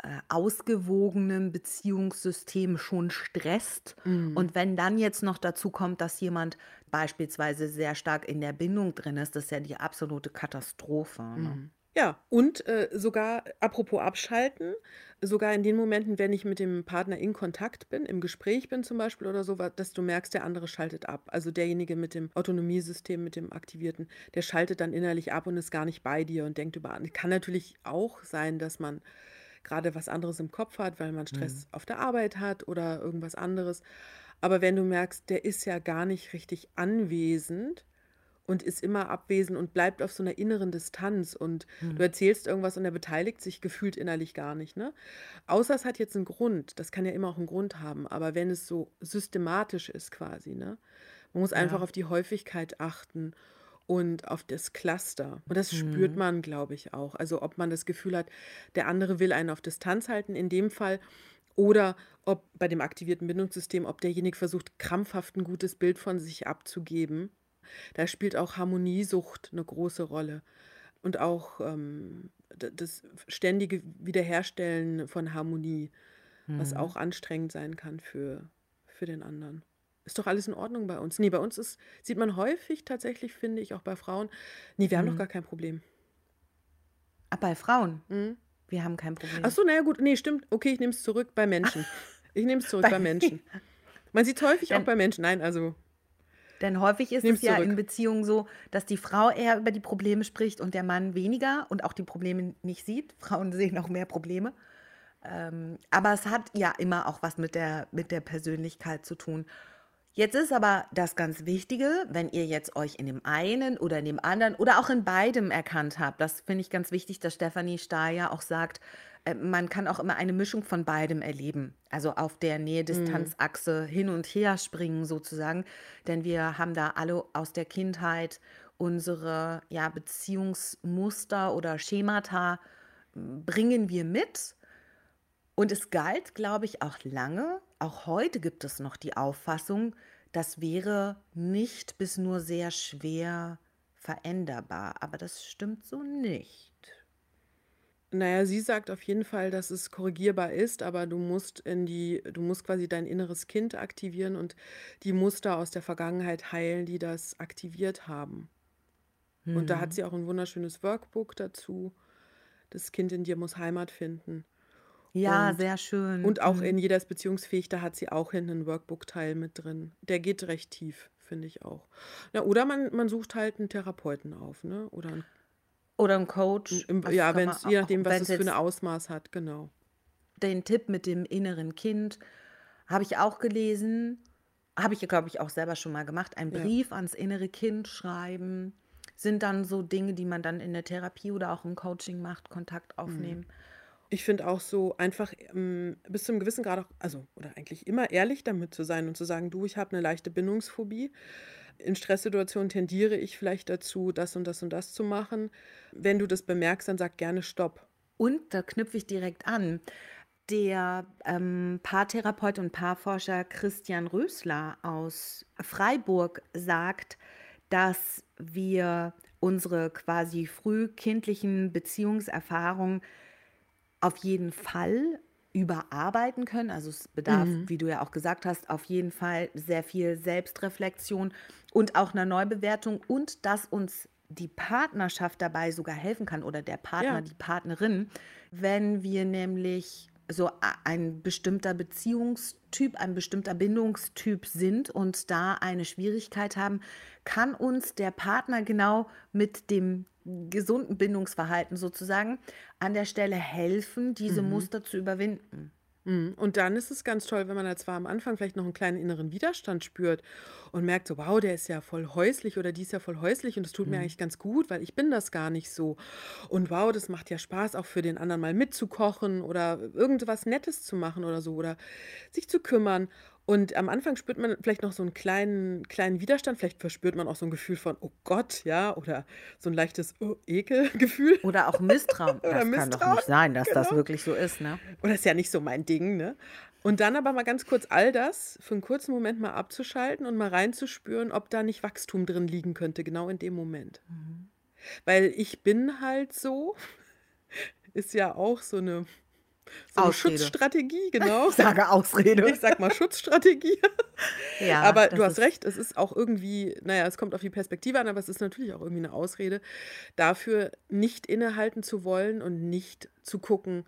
Speaker 1: äh, ausgewogenen Beziehungssystem schon stresst.
Speaker 2: Mhm.
Speaker 1: Und wenn dann jetzt noch dazu kommt, dass jemand beispielsweise sehr stark in der Bindung drin ist, das ist ja die absolute Katastrophe. Ne?
Speaker 2: Mhm. Ja, und äh, sogar, apropos abschalten, sogar in den Momenten, wenn ich mit dem Partner in Kontakt bin, im Gespräch bin zum Beispiel oder so, dass du merkst, der andere schaltet ab. Also derjenige mit dem Autonomiesystem, mit dem Aktivierten, der schaltet dann innerlich ab und ist gar nicht bei dir und denkt über andere. Kann natürlich auch sein, dass man gerade was anderes im Kopf hat, weil man Stress
Speaker 1: Mhm.
Speaker 2: auf der Arbeit hat oder irgendwas anderes. Aber wenn du merkst, der ist ja gar nicht richtig anwesend, und ist immer abwesend und bleibt auf so einer inneren Distanz und du
Speaker 1: Hm.
Speaker 2: erzählst irgendwas und er beteiligt sich gefühlt innerlich gar nicht, ne? Außer es hat jetzt einen Grund. Das kann ja immer auch einen Grund haben. Aber wenn es so systematisch ist quasi, ne? Man muss einfach
Speaker 1: Ja.
Speaker 2: auf die Häufigkeit achten und auf das Cluster. Und das spürt
Speaker 1: Hm.
Speaker 2: man, glaube ich, auch. Also ob man das Gefühl hat, der andere will einen auf Distanz halten, in dem Fall. Oder ob bei dem aktivierten Bindungssystem, ob derjenige versucht, krampfhaft ein gutes Bild von sich abzugeben. Da spielt auch Harmoniesucht eine große Rolle. Und auch ähm, das ständige Wiederherstellen von Harmonie, was
Speaker 1: Hm.
Speaker 2: auch anstrengend sein kann für, für den anderen. Ist doch alles in Ordnung bei uns? Nee, bei uns ist, sieht man häufig tatsächlich, finde ich, auch bei Frauen, nee, wir haben doch
Speaker 1: Hm.
Speaker 2: gar kein Problem.
Speaker 1: Ah, bei Frauen,
Speaker 2: Mhm.
Speaker 1: wir haben kein
Speaker 2: Ach
Speaker 1: Problem.
Speaker 2: so, naja, gut, nee, stimmt. Okay, ich nehme es zurück bei Menschen. Ich nehme es zurück bei
Speaker 1: Bei,
Speaker 2: Menschen. Man sieht es häufig auch
Speaker 1: denn,
Speaker 2: bei Menschen. Nein, also,
Speaker 1: denn häufig ist es ja in
Speaker 2: zurück.
Speaker 1: Beziehungen so, dass die Frau eher über die Probleme spricht und der Mann weniger und auch die Probleme nicht sieht. Frauen sehen auch mehr Probleme. Ähm, aber es hat ja immer auch was mit der, mit der Persönlichkeit zu tun. Jetzt ist aber das ganz Wichtige, wenn ihr jetzt euch in dem einen oder in dem anderen oder auch in beidem erkannt habt, das finde ich ganz wichtig, dass Stefanie Stahl ja auch sagt, äh, man kann auch immer eine Mischung von beidem erleben. Also auf der
Speaker 2: Mhm.
Speaker 1: Nähe-Distanz-Achse hin und her springen sozusagen. Denn wir haben da alle aus der Kindheit unsere ja, Beziehungsmuster oder Schemata m, bringen wir mit. Und es galt, glaube ich, auch lange, auch heute gibt es noch die Auffassung, das wäre nicht bis nur sehr schwer veränderbar. Aber das stimmt so nicht.
Speaker 2: Naja, sie sagt auf jeden Fall, dass es korrigierbar ist, aber du musst in die, du musst quasi dein inneres Kind aktivieren und die Muster aus der Vergangenheit heilen, die das aktiviert haben. Und da hat hm. sie auch ein wunderschönes Workbook dazu. Das Kind in dir muss Heimat finden.
Speaker 1: Ja, und, sehr schön.
Speaker 2: Und auch hm. in jeder ist beziehungsfähig, da hat sie auch hinten einen Workbook-Teil mit drin. Der geht recht tief, finde ich auch. Na, oder man, man sucht halt einen Therapeuten auf, ne? Oder einen
Speaker 1: oder ein Coach.
Speaker 2: Im, ja, wenn je nachdem, was es für ein Ausmaß hat, genau.
Speaker 1: Den Tipp mit dem inneren Kind habe ich auch gelesen. Habe ich, glaube ich, auch selber schon mal gemacht. Ein Brief ja. ans innere Kind schreiben. Sind dann so Dinge, die man dann in der Therapie oder auch im Coaching macht, Kontakt mhm.
Speaker 2: Ich finde auch so einfach ähm, bis einem gewissen Grad auch, also, oder eigentlich immer ehrlich damit zu sein und zu sagen, du, ich habe eine leichte Bindungsphobie in Stresssituationen tendiere ich vielleicht dazu, das und das und das zu machen. Wenn du das bemerkst, dann sag gerne Stopp.
Speaker 1: Und da knüpfe ich direkt an. Der ähm, Paartherapeut und Paarforscher Christian Rösler aus Freiburg sagt, dass wir unsere quasi frühkindlichen Beziehungserfahrungen auf jeden Fall überarbeiten können. Also es bedarf, mhm. wie du ja auch gesagt hast, auf jeden Fall sehr viel Selbstreflexion und auch einer Neubewertung und dass uns die Partnerschaft dabei sogar helfen kann oder der Partner, ja. die Partnerin, wenn wir nämlich so ein bestimmter Beziehungstyp, ein bestimmter Bindungstyp sind und da eine Schwierigkeit haben, kann uns der Partner genau mit dem gesunden Bindungsverhalten sozusagen an der Stelle helfen, diese mhm. Muster zu überwinden.
Speaker 2: Mhm. Und dann ist es ganz toll, wenn man da zwar am Anfang vielleicht noch einen kleinen inneren Widerstand spürt und merkt so, wow, der ist ja voll häuslich oder die ist ja voll häuslich und das tut mhm. mir eigentlich ganz gut, weil ich bin das gar nicht so. Und wow, das macht ja Spaß, auch für den anderen mal mitzukochen oder irgendwas Nettes zu machen oder so oder sich zu kümmern. Und am Anfang spürt man vielleicht noch so einen kleinen, kleinen Widerstand, vielleicht verspürt man auch so ein Gefühl von, oh Gott, ja, oder so ein leichtes oh, Ekelgefühl.
Speaker 1: Oder auch Misstrauen. oder das Misstrauen. kann doch nicht sein, dass genau. das wirklich so ist, ne?
Speaker 2: Oder ist ja nicht so mein Ding, ne? Und dann aber mal ganz kurz all das für einen kurzen Moment mal abzuschalten und mal reinzuspüren, ob da nicht Wachstum drin liegen könnte, genau in dem Moment. Mhm. Weil ich bin halt so, ist ja auch so eine so eine Schutzstrategie, genau.
Speaker 1: Ich sage Ausrede.
Speaker 2: Ich sag mal Schutzstrategie. Ja, aber du hast recht, es ist auch irgendwie, naja, es kommt auf die Perspektive an, aber es ist natürlich auch irgendwie eine Ausrede dafür, nicht innehalten zu wollen und nicht zu gucken,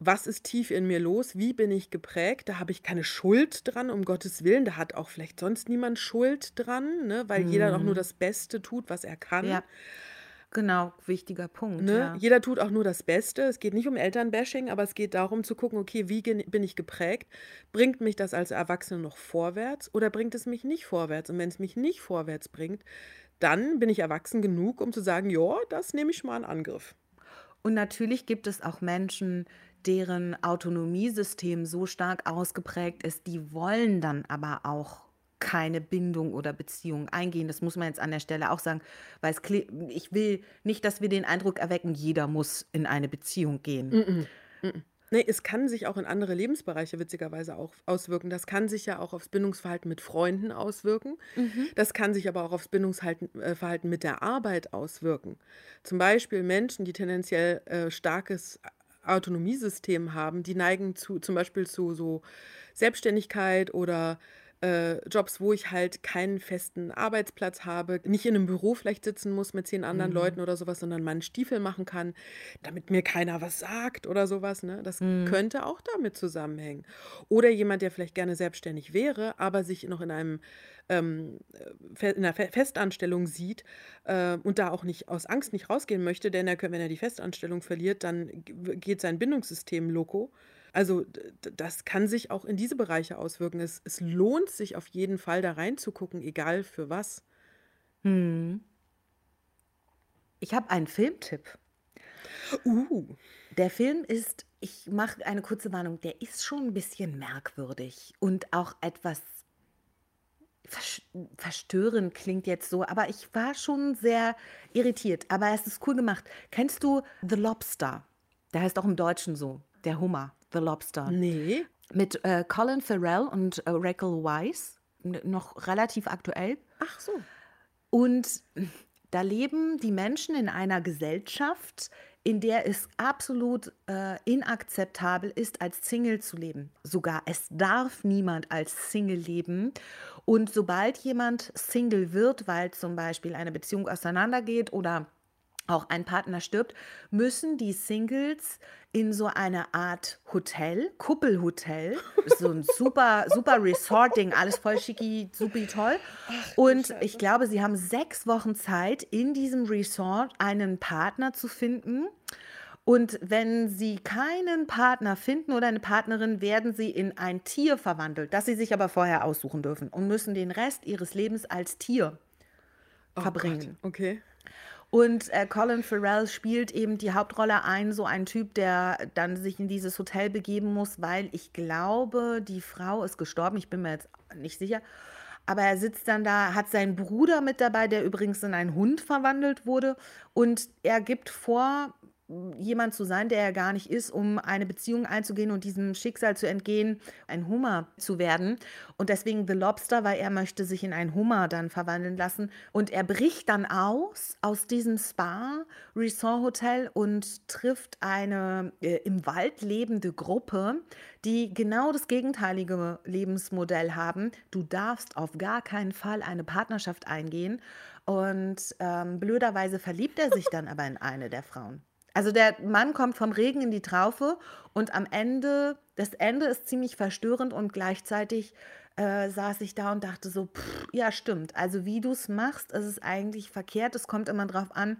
Speaker 2: was ist tief in mir los, wie bin ich geprägt, da habe ich keine Schuld dran, um Gottes Willen, da hat auch vielleicht sonst niemand Schuld dran, ne, weil mhm. jeder auch nur das Beste tut, was er kann. Ja.
Speaker 1: Genau, wichtiger Punkt.
Speaker 2: Ne? Ja. Jeder tut auch nur das Beste. Es geht nicht um Elternbashing, aber es geht darum zu gucken, okay, wie bin ich geprägt? Bringt mich das als Erwachsene noch vorwärts oder bringt es mich nicht vorwärts? Und wenn es mich nicht vorwärts bringt, dann bin ich erwachsen genug, um zu sagen, ja, das nehme ich schon mal in Angriff.
Speaker 1: Und natürlich gibt es auch Menschen, deren Autonomiesystem so stark ausgeprägt ist, die wollen dann aber auch keine Bindung oder Beziehung eingehen. Das muss man jetzt an der Stelle auch sagen, weil es, ich will nicht, dass wir den Eindruck erwecken, jeder muss in eine Beziehung gehen. Mm -mm,
Speaker 2: mm nee, es kann sich auch in andere Lebensbereiche witzigerweise auch auswirken. Das kann sich ja auch aufs Bindungsverhalten mit Freunden auswirken. Mhm. Das kann sich aber auch aufs Bindungsverhalten äh, mit der Arbeit auswirken. Zum Beispiel Menschen, die tendenziell äh, starkes Autonomiesystem haben, die neigen zu, zum Beispiel zu so Selbstständigkeit oder äh, Jobs, wo ich halt keinen festen Arbeitsplatz habe, nicht in einem Büro vielleicht sitzen muss mit zehn anderen mhm. Leuten oder sowas, sondern meinen Stiefel machen kann, damit mir keiner was sagt oder sowas. Ne? Das mhm. könnte auch damit zusammenhängen. Oder jemand, der vielleicht gerne selbstständig wäre, aber sich noch in einem ähm, in einer Festanstellung sieht äh, und da auch nicht aus Angst nicht rausgehen möchte, denn er, wenn er die Festanstellung verliert, dann geht sein Bindungssystem loco. Also das kann sich auch in diese Bereiche auswirken. Es, es lohnt sich auf jeden Fall da reinzugucken, egal für was. Hm.
Speaker 1: Ich habe einen Filmtipp.
Speaker 2: Uh.
Speaker 1: Der Film ist, ich mache eine kurze Warnung, der ist schon ein bisschen merkwürdig und auch etwas verstörend klingt jetzt so, aber ich war schon sehr irritiert. Aber es ist cool gemacht. Kennst du The Lobster? Der heißt auch im Deutschen so, der Hummer. The Lobster.
Speaker 2: Nee.
Speaker 1: Mit äh, Colin Farrell und äh, Rachel Weisz, noch relativ aktuell.
Speaker 2: Ach so.
Speaker 1: Und da leben die Menschen in einer Gesellschaft, in der es absolut äh, inakzeptabel ist, als Single zu leben. Sogar es darf niemand als Single leben. Und sobald jemand Single wird, weil zum Beispiel eine Beziehung auseinandergeht oder auch ein Partner stirbt, müssen die Singles in so eine Art Hotel, Kuppelhotel, so ein super, super Resorting, alles voll schicki, supi toll. Und ich glaube, sie haben sechs Wochen Zeit, in diesem Resort einen Partner zu finden. Und wenn sie keinen Partner finden oder eine Partnerin, werden sie in ein Tier verwandelt, das sie sich aber vorher aussuchen dürfen und müssen den Rest ihres Lebens als Tier oh verbringen.
Speaker 2: Gott. Okay.
Speaker 1: Und äh, Colin Farrell spielt eben die Hauptrolle ein, so ein Typ, der dann sich in dieses Hotel begeben muss, weil ich glaube, die Frau ist gestorben. Ich bin mir jetzt nicht sicher. Aber er sitzt dann da, hat seinen Bruder mit dabei, der übrigens in einen Hund verwandelt wurde. Und er gibt vor, jemand zu sein, der er gar nicht ist, um eine Beziehung einzugehen und diesem Schicksal zu entgehen, ein Hummer zu werden. Und deswegen The Lobster, weil er möchte sich in einen Hummer dann verwandeln lassen. Und er bricht dann aus, aus diesem Spa-Resort-Hotel und trifft eine äh, im Wald lebende Gruppe, die genau das gegenteilige Lebensmodell haben. Du darfst auf gar keinen Fall eine Partnerschaft eingehen. Und ähm, blöderweise verliebt er sich dann aber in eine der Frauen. Also der Mann kommt vom Regen in die Traufe und am Ende, das Ende ist ziemlich verstörend und gleichzeitig äh, saß ich da und dachte so, pff, ja stimmt, also wie du es machst, ist es eigentlich verkehrt. Es kommt immer darauf an,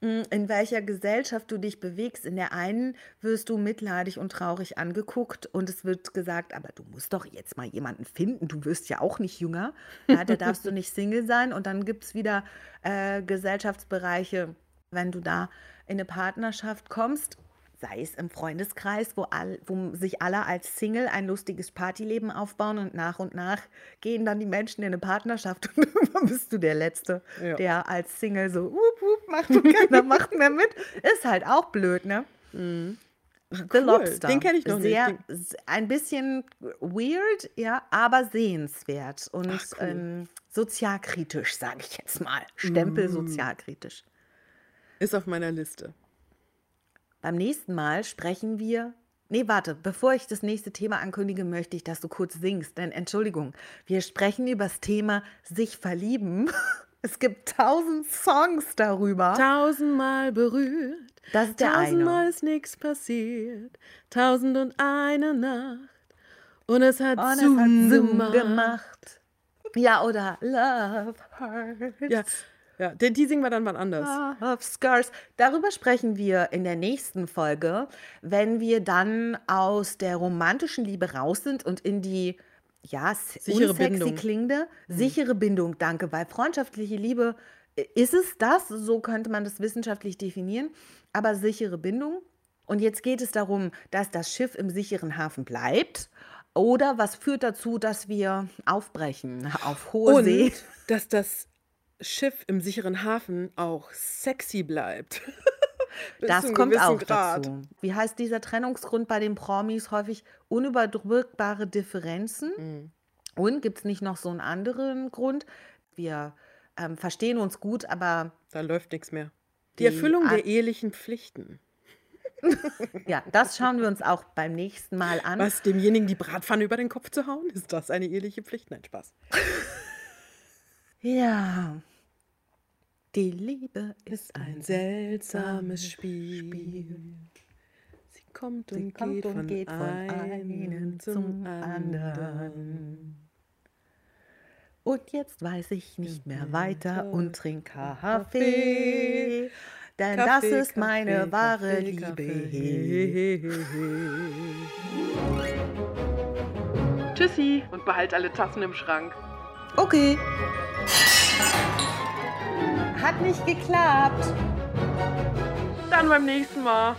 Speaker 1: hm, in welcher Gesellschaft du dich bewegst. In der einen wirst du mitleidig und traurig angeguckt und es wird gesagt, aber du musst doch jetzt mal jemanden finden, du wirst ja auch nicht jünger, ja, da darfst du nicht Single sein und dann gibt es wieder äh, Gesellschaftsbereiche, wenn du da in eine Partnerschaft kommst, sei es im Freundeskreis, wo, all, wo sich alle als Single ein lustiges Partyleben aufbauen und nach und nach gehen dann die Menschen in eine Partnerschaft und dann bist du der Letzte, ja. der als Single so, wup, wup, macht und keiner macht mehr mit. Ist halt auch blöd, ne? Mhm.
Speaker 2: The cool. Lobster. Den kenne ich noch
Speaker 1: Sehr,
Speaker 2: nicht.
Speaker 1: Ein bisschen weird, ja, aber sehenswert und Ach, cool. ähm, sozialkritisch, sage ich jetzt mal. Stempel mm. sozialkritisch.
Speaker 2: Ist auf meiner Liste.
Speaker 1: Beim nächsten Mal sprechen wir. Nee, warte, bevor ich das nächste Thema ankündige, möchte ich, dass du kurz singst. Denn Entschuldigung, wir sprechen über das Thema sich verlieben. Es gibt tausend Songs darüber.
Speaker 2: Tausendmal berührt.
Speaker 1: Das ist der
Speaker 2: Tausendmal
Speaker 1: eine.
Speaker 2: ist nichts passiert. Tausend und eine Nacht. Und es hat, und Zoom, es hat Zoom gemacht. gemacht.
Speaker 1: Ja, oder Love Hurts.
Speaker 2: Ja, ja, die, die singen wir dann mal anders.
Speaker 1: Of Scars. Darüber sprechen wir in der nächsten Folge, wenn wir dann aus der romantischen Liebe raus sind und in die ja,
Speaker 2: sichere unsexy Bindung.
Speaker 1: klingende, mhm. sichere Bindung, danke, weil freundschaftliche Liebe äh, ist es das, so könnte man das wissenschaftlich definieren, aber sichere Bindung. Und jetzt geht es darum, dass das Schiff im sicheren Hafen bleibt. Oder was führt dazu, dass wir aufbrechen auf hohe
Speaker 2: Und
Speaker 1: See?
Speaker 2: Dass das Schiff im sicheren Hafen auch sexy bleibt.
Speaker 1: das kommt auch Grad. dazu. Wie heißt dieser Trennungsgrund bei den Promis häufig unüberbrückbare Differenzen? Mhm. Und gibt es nicht noch so einen anderen Grund? Wir ähm, verstehen uns gut, aber.
Speaker 2: Da läuft nichts mehr. Die, die Erfüllung der ehelichen Pflichten.
Speaker 1: ja, das schauen wir uns auch beim nächsten Mal an.
Speaker 2: Was, demjenigen die Bratpfanne über den Kopf zu hauen? Ist das eine eheliche Pflicht? Nein, Spaß.
Speaker 1: ja. Die Liebe ist ein seltsames Spiel.
Speaker 2: Sie kommt und, Sie kommt geht, und von geht, von einem zum anderen.
Speaker 1: Und jetzt weiß ich nicht mehr weiter und trinke Kaffee. Denn Kaffee, das ist meine Kaffee, wahre Kaffee, Liebe.
Speaker 2: Tschüssi und behalt alle Tassen im Schrank.
Speaker 1: Okay. Hat nicht geklappt.
Speaker 2: Dann beim nächsten Mal.